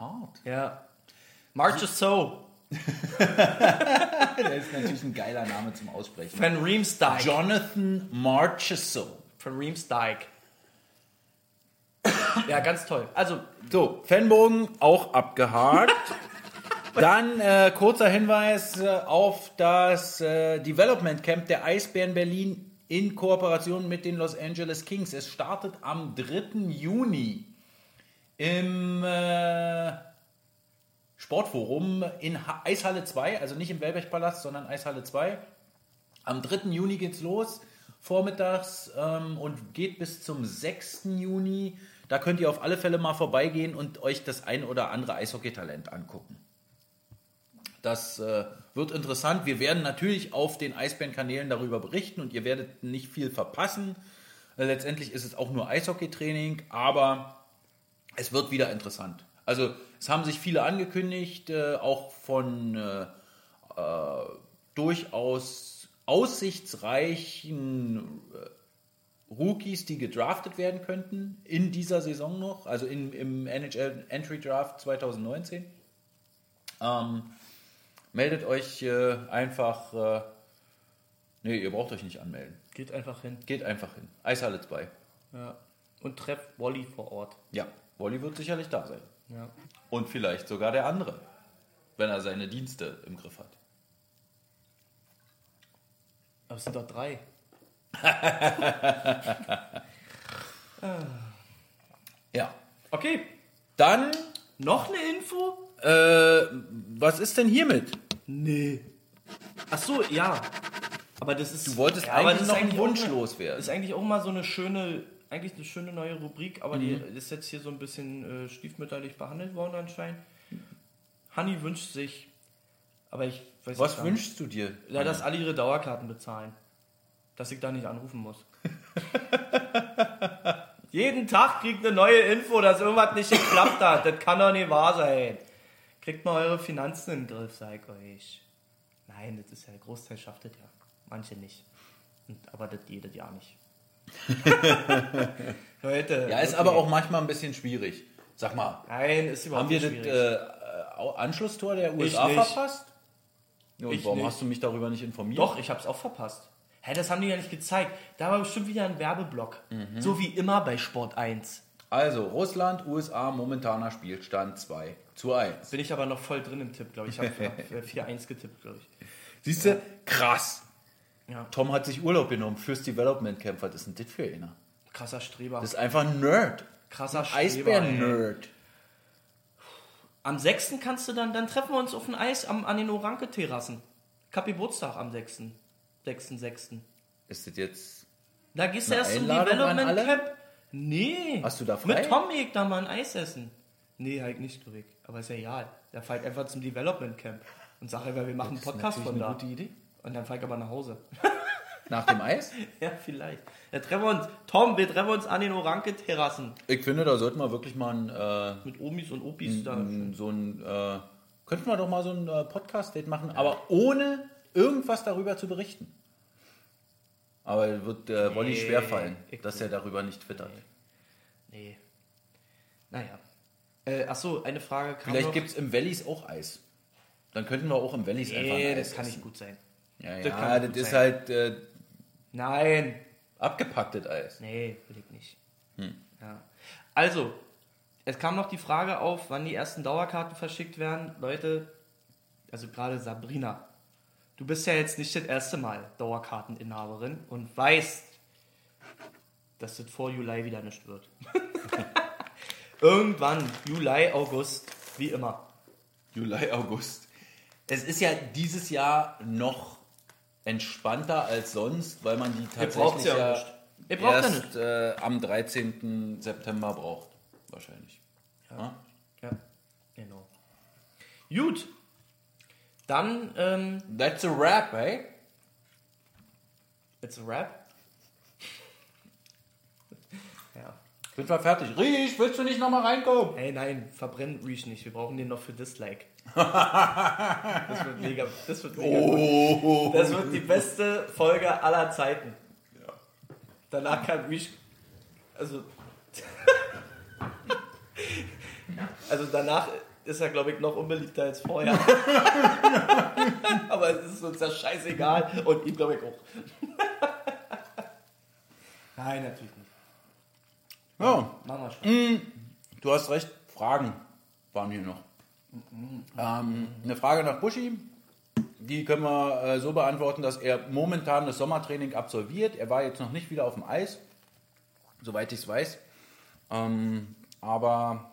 Hart. Ja. Marches So. Der ist natürlich ein geiler Name zum Aussprechen. Van Riemsdyk. Jonathan Marcheseau. Van Riemsdyk. Ja, ganz toll. Also, So, Fanbogen auch abgehakt. Dann äh, kurzer Hinweis äh, auf das äh, Development Camp der Eisbären Berlin in Kooperation mit den Los Angeles Kings. Es startet am 3. Juni im äh, Sportforum in ha Eishalle 2, also nicht im Wellbech-Palast, sondern Eishalle 2. Am 3. Juni geht's los, vormittags ähm, und geht bis zum 6. Juni. Da könnt ihr auf alle Fälle mal vorbeigehen und euch das ein oder andere Eishockeytalent angucken. Das äh, wird interessant. Wir werden natürlich auf den Eisbären-Kanälen darüber berichten und ihr werdet nicht viel verpassen. Äh, letztendlich ist es auch nur Eishockeytraining, aber es wird wieder interessant. Also es haben sich viele angekündigt, äh, auch von äh, äh, durchaus aussichtsreichen äh, Rookies, die gedraftet werden könnten in dieser Saison noch, also in, im NHL Entry Draft 2019. Ähm, meldet euch äh, einfach. Äh, nee, ihr braucht euch nicht anmelden. geht einfach hin. Geht einfach hin. Eishalle 2. Ja. Und trefft Wally vor Ort. Ja, Wolli wird sicherlich da sein. Ja. Und vielleicht sogar der andere, wenn er seine Dienste im Griff hat. Aber es sind doch drei. Ja. Okay. Dann, Noch eine Info? äh, was ist denn hiermit? Nee. Ach so, ja. Aber das ist. Du wolltest ja, eigentlich das noch ist einen eigentlich auch Wunsch loswerden. Ist eigentlich auch mal so eine schöne, eigentlich eine schöne neue Rubrik, aber die ist jetzt hier so ein bisschen äh, stiefmütterlich behandelt worden anscheinend. Hanni wünscht sich, aber ich weiß Was nicht. wünschst du dir? Ja, dass alle ihre Dauerkarten bezahlen. Dass ich da nicht anrufen muss. Jeden Tag kriegt eine neue Info, dass irgendwas nicht geklappt hat. Das kann doch nicht wahr sein. Kriegt mal eure Finanzen in den Griff, sag euch. Nein, das ist ja, der Großteil schafft das ja. Manche nicht. Und, aber das jedes Jahr nicht. Leute. Ja, ist okay. aber auch manchmal ein bisschen schwierig. Sag mal, Nein, ist überhaupt haben wir das nicht äh, schwierig. Anschlusstor der USA nicht. verpasst? Ja, und Ich warum nicht. hast du mich darüber nicht informiert? Doch, ich hab's auch verpasst. Hä, das haben die ja nicht gezeigt. Da war bestimmt wieder ein Werbeblock. Mhm. So wie immer bei Sport 1. Also, Russland, USA, momentaner Spielstand 2 zu 1. Bin ich aber noch voll drin im Tipp, glaube ich. Ich habe 4-1 getippt, glaube ich. Siehst du? Krass. Ja. Tom hat sich Urlaub genommen fürs Development Camp. Was ist denn das für einer? Krasser Streber. Das ist einfach ein Nerd. Krasser Ein Streber. Eisbär-Nerd. Am 6. kannst du dann, dann treffen wir uns auf dem Eis am, an den Oranke-Terrassen. Ich hab Geburtstag am 6. 6. 6. Ist das jetzt. Da gehst du erst zum Development? Camp. Nee. Hast du da frei? Mit Tom ich da mal ein Eis essen. Nee, halt nicht, glaube ich. Aber ist ja egal. Da fahr ich einfach zum Development Camp. Und sag einfach, wir machen einen Podcast von da. Idee. Und dann fahr ich aber nach Hause. Nach dem Eis? ja, vielleicht. Da treffen wir uns. Tom, wir treffen uns an den Oranke-Terrassen. Ich finde, da sollten wir wirklich mal ein, äh, Mit Omis und Opis da. so ein. Äh, könnten wir doch mal so ein äh, Podcast-Date machen, aber ohne irgendwas darüber zu berichten. Aber wird äh, Wolli Nee, schwerfallen, ich dass er darüber nicht twittert. Nee. Naja. Äh, achso, eine Frage kam Vielleicht gibt es im Valleys auch Eis. Dann könnten wir auch im einfach Nee, ein das Eis kann essen. nicht gut sein. Ja, Das ja, kann das, ist sein. halt äh, Nein. abgepacktes Eis. Nee, will ich nicht. Hm. Ja. Also, es kam noch die Frage auf, wann die ersten Dauerkarten verschickt werden. Leute, also gerade Sabrina, du bist ja jetzt nicht das erste Mal Dauerkarteninhaberin und weißt, dass das vor Juli wieder nicht wird. Irgendwann, Juli, August, wie immer. Juli, August. Es ist ja dieses Jahr noch entspannter als sonst, weil man die tatsächlich ja ja, nicht. Ihr braucht ja erst nicht. äh, am 13. September braucht. Wahrscheinlich. Ja. Ja, genau. Gut. Dann, ähm, That's a rap, hey? it's a rap. ja. Sind wir fertig. Riech, willst du nicht nochmal reinkommen? Hey, nein, verbrennen Reach nicht. Wir brauchen den noch für Dislike. das wird mega. Das wird mega. Oh. gut. Das wird die beste Folge aller Zeiten. Danach kann Reach. Also. also danach ist er, glaube ich, noch unbeliebter als vorher. Aber es ist uns ja scheißegal. Und ihm, glaube ich, auch. Nein, natürlich nicht. Ja, wir schon. du hast recht. Fragen waren hier noch. Ähm, eine Frage nach Buschi. Die können wir äh, so beantworten, dass er momentan das Sommertraining absolviert. Er war jetzt noch nicht wieder auf dem Eis, soweit ich es weiß. Ähm, aber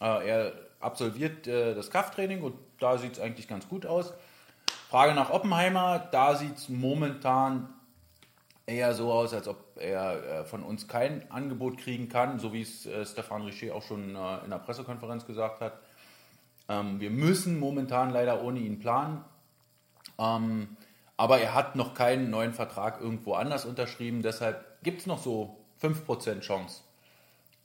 äh, er absolviert äh, das Krafttraining und da sieht es eigentlich ganz gut aus. Frage nach Oppenheimer, da sieht es momentan eher so aus, als ob er äh, von uns kein Angebot kriegen kann, so wie es äh, Stefan Richer auch schon äh, in der Pressekonferenz gesagt hat. Ähm, wir müssen momentan leider ohne ihn planen. Ähm, aber er hat noch keinen neuen Vertrag irgendwo anders unterschrieben. Deshalb gibt es noch so 5% Chance,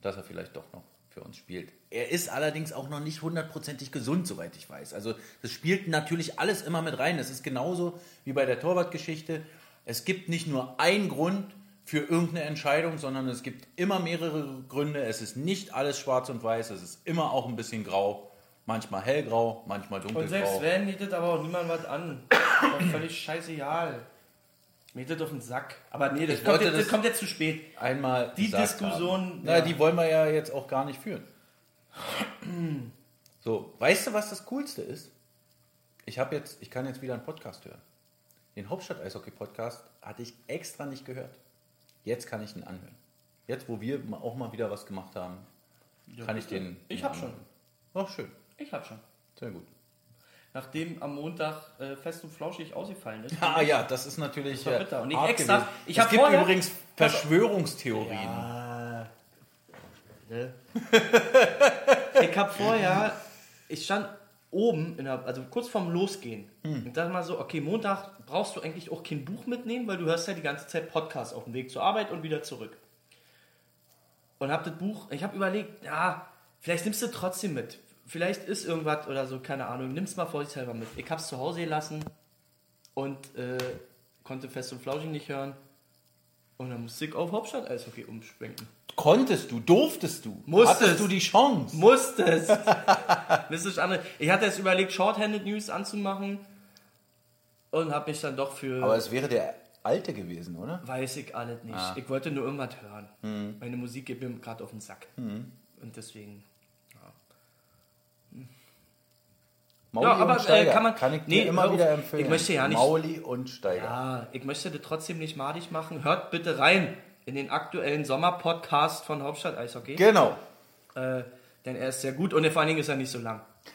dass er vielleicht doch noch für uns spielt. Er ist allerdings auch noch nicht hundertprozentig gesund, soweit ich weiß. Also das spielt natürlich alles immer mit rein. Es ist genauso wie bei der Torwartgeschichte. Es gibt nicht nur einen Grund für irgendeine Entscheidung, sondern es gibt immer mehrere Gründe. Es ist nicht alles schwarz und weiß. Es ist immer auch ein bisschen grau. Manchmal hellgrau, manchmal Und selbst dunkelgrau. wenn, bietet aber auch niemand was an. Völlig scheißegal. Mir geht auf den Sack. Aber nee, das, kommt jetzt, das das- kommt jetzt zu spät. Einmal Die Diskussion, ja. die wollen wir ja jetzt auch gar nicht führen. So, weißt du, was das Coolste ist? Ich habe jetzt, ich kann jetzt wieder einen Podcast hören. Den Hauptstadt-Eishockey-Podcast hatte ich extra nicht gehört. Jetzt kann ich ihn anhören. Jetzt, wo wir auch mal wieder was gemacht haben, kann ich den. Ich hab schon. Ach, schön. Ich hab schon. Sehr gut. Nachdem am Montag äh, fest und flauschig ausgefallen ist. Ah ja, das ist natürlich war äh, bitter. Und ich hart extra- ich es gibt vorher- übrigens Verschwörungstheorien. Ah, ne? ich hab vorher, ich stand oben, in der, also kurz vorm Losgehen. Und dachte mal so, okay, Montag brauchst du eigentlich auch kein Buch mitnehmen, weil du hörst ja die ganze Zeit Podcasts auf dem Weg zur Arbeit und wieder zurück. Und hab das Buch, ich habe überlegt, ja, vielleicht nimmst du trotzdem mit. Vielleicht ist irgendwas oder so, keine Ahnung, nimm's mal vorsichtshalber mit. Ich hab's zu Hause gelassen und äh, konnte Fest und Flauschig nicht hören. Und dann musste ich auf Hauptstadt-Eishockey umschwenken. Konntest du, durftest du, Musstest. hattest du die Chance. Musste es. das ist andere. Ich hatte jetzt überlegt, Shorthanded News anzumachen und habe mich dann doch für. Aber es wäre der alte gewesen, oder? weiß ich alles nicht. Ah. Ich wollte nur irgendwas hören. Hm. Meine Musik geht mir gerade auf den Sack. Und deswegen. Mauli Ja, aber, und Steiger. äh, kann man- kann ich nee, dir immer auf. wieder empfehlen. Ich möchte ja nicht- Mauli und Steiger. Ja, ich möchte das trotzdem nicht madig machen. Hört bitte rein in den aktuellen Sommerpodcast von Hauptstadt Eishockey. Genau. Äh, denn er ist sehr gut und vor allen Dingen ist er nicht so lang.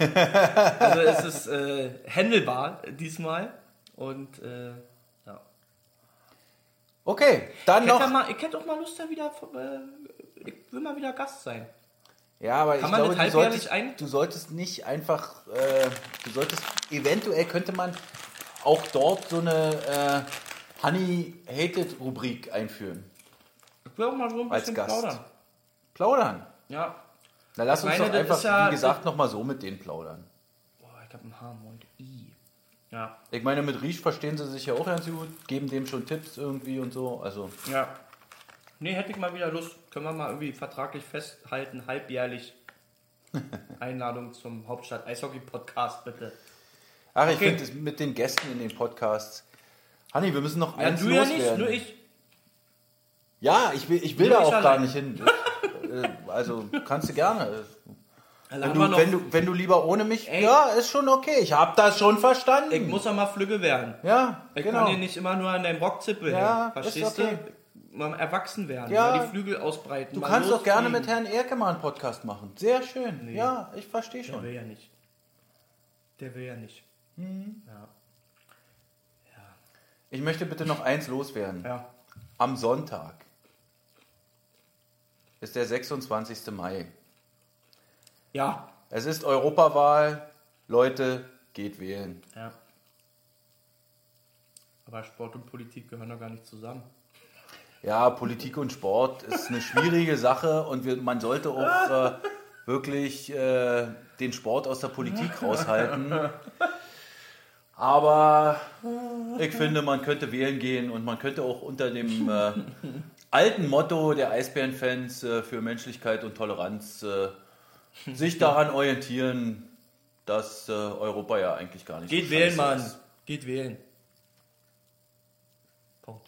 also es ist äh, handelbar diesmal. Und äh, ja. Okay, dann Ich hätte, noch. mal, ich hätte auch mal Lust, da wieder. Äh, ich will mal wieder Gast sein. Ja, aber Kann ich glaube, du solltest, ein- du solltest nicht einfach, äh, du solltest, eventuell könnte man auch dort so eine äh, Honey-Hated-Rubrik einführen. Ich will auch mal so ein Als bisschen Gast. plaudern. Plaudern. Ja. Na, lass Ich uns meine, doch einfach, ja- wie gesagt, nochmal so mit denen plaudern. Boah, ich habe ein H und I. Ja. Ich meine, mit Riech verstehen sie sich ja auch ganz gut, geben dem schon Tipps irgendwie und so. Also, Ja. Nee, hätte ich mal wieder Lust. Können wir mal irgendwie vertraglich festhalten, halbjährlich. Einladung zum Hauptstadt Eishockey Podcast, bitte. ach, ich Okay. finde es mit den Gästen in den Podcasts. Hanni, wir müssen noch Ja, eins du ja nicht, loswerden. nur ich. Ja, ich will, ich will Nur da ich auch gar allein. nicht hin. äh, also kannst du gerne. Wenn du, wenn, du, wenn du lieber ohne mich. Ey. Ja, ist schon okay. Ich habe das schon verstanden. ich muss auch mal flügge werden. ja, Ich genau. kann hier nicht immer nur an deinem Rockzippel Ja, hängen. Verstehst ist okay. du? Mal erwachsen werden, Ja. die Flügel ausbreiten. Du kannst doch gerne mit. Herrn Erke mal einen Podcast machen. Sehr schön. Ja, ich verstehe Der schon. will ja nicht. Der will ja nicht. Mhm. Ja. Ich möchte bitte noch eins loswerden. ja. Am Sonntag ist der 26. Mai. Ja. Es ist Europawahl. Leute, geht wählen. Ja. Aber Sport und Politik gehören doch gar nicht zusammen. Ja, Politik und Sport ist eine schwierige Sache und wir, man sollte auch äh, wirklich äh, den Sport aus der Politik raushalten. Aber ich finde, man könnte wählen gehen und man könnte auch unter dem äh, alten Motto der Eisbärenfans äh, für Menschlichkeit und Toleranz äh, sich daran orientieren, dass äh, Europa ja eigentlich gar nicht Geht so wählen, Mann. ist. Geht wählen. Punkt.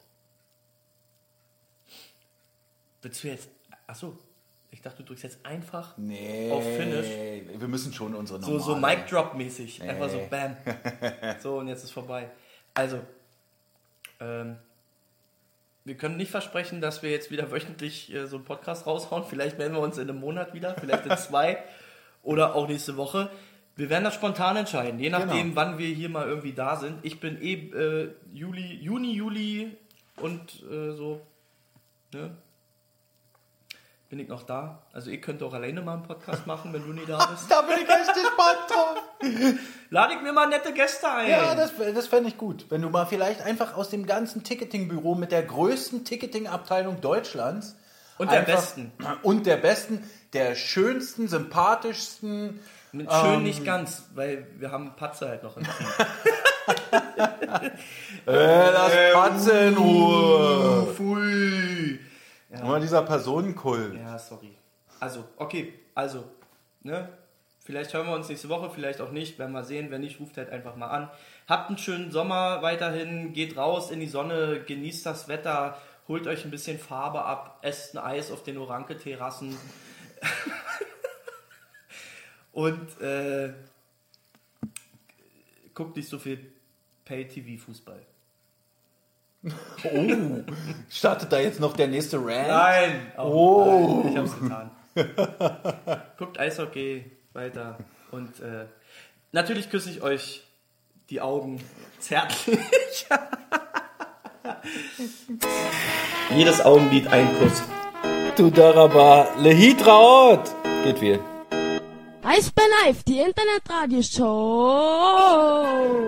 Willst du jetzt. Achso, ich dachte, du drückst jetzt einfach Nee, Auf Finnish? wir müssen schon unsere so, so normale- Mic Drop mäßig. Einfach so Nee. Bam. So, und jetzt ist vorbei. Also, ähm, wir können nicht versprechen, dass wir jetzt wieder wöchentlich äh, so einen Podcast raushauen. Vielleicht melden wir uns in einem Monat wieder, vielleicht in zwei oder auch nächste Woche. Wir werden das spontan entscheiden, je nachdem, Genau. wann wir hier mal irgendwie da sind. Ich bin eh äh, Juli, Juni, Juli und äh, so. Ne? Bin ich noch da? Also ihr könnt auch alleine mal einen Podcast machen, wenn du nie da bist. Da bin ich richtig gespannt drauf. Lade ich mir mal nette Gäste ein. Ja, das, das fände ich gut. Wenn du mal vielleicht einfach aus dem ganzen Ticketingbüro mit der größten Ticketingabteilung Deutschlands Und der einfach- besten. Und der besten, der schönsten, sympathischsten. Mit schön Ähm. nicht ganz, weil wir haben Patze halt noch im Team. Äh, das Patze in Ruhe. Pfui. Immer dieser Personenkult. Ja, sorry. Also, okay, also, ne? Vielleicht hören wir uns nächste Woche, vielleicht auch nicht. Werden wir sehen. Wenn nicht, ruft halt einfach mal an. Habt einen schönen Sommer weiterhin. Geht raus in die Sonne, genießt das Wetter, holt euch ein bisschen Farbe ab, esst ein Eis auf den Oranke-Terrassen. Und äh, guckt nicht so viel Pay-TV-Fußball. Oh, startet da jetzt noch der nächste Rant? Nein! Oh. Nein, ich hab's getan. Guckt Eishockey weiter. Und äh, natürlich küsse ich euch die Augen zärtlich. Jedes Augenlid ein Kuss. Du Daraba, Lehitraot. Geht wählen. Eisbär Live, die Internetradioshow.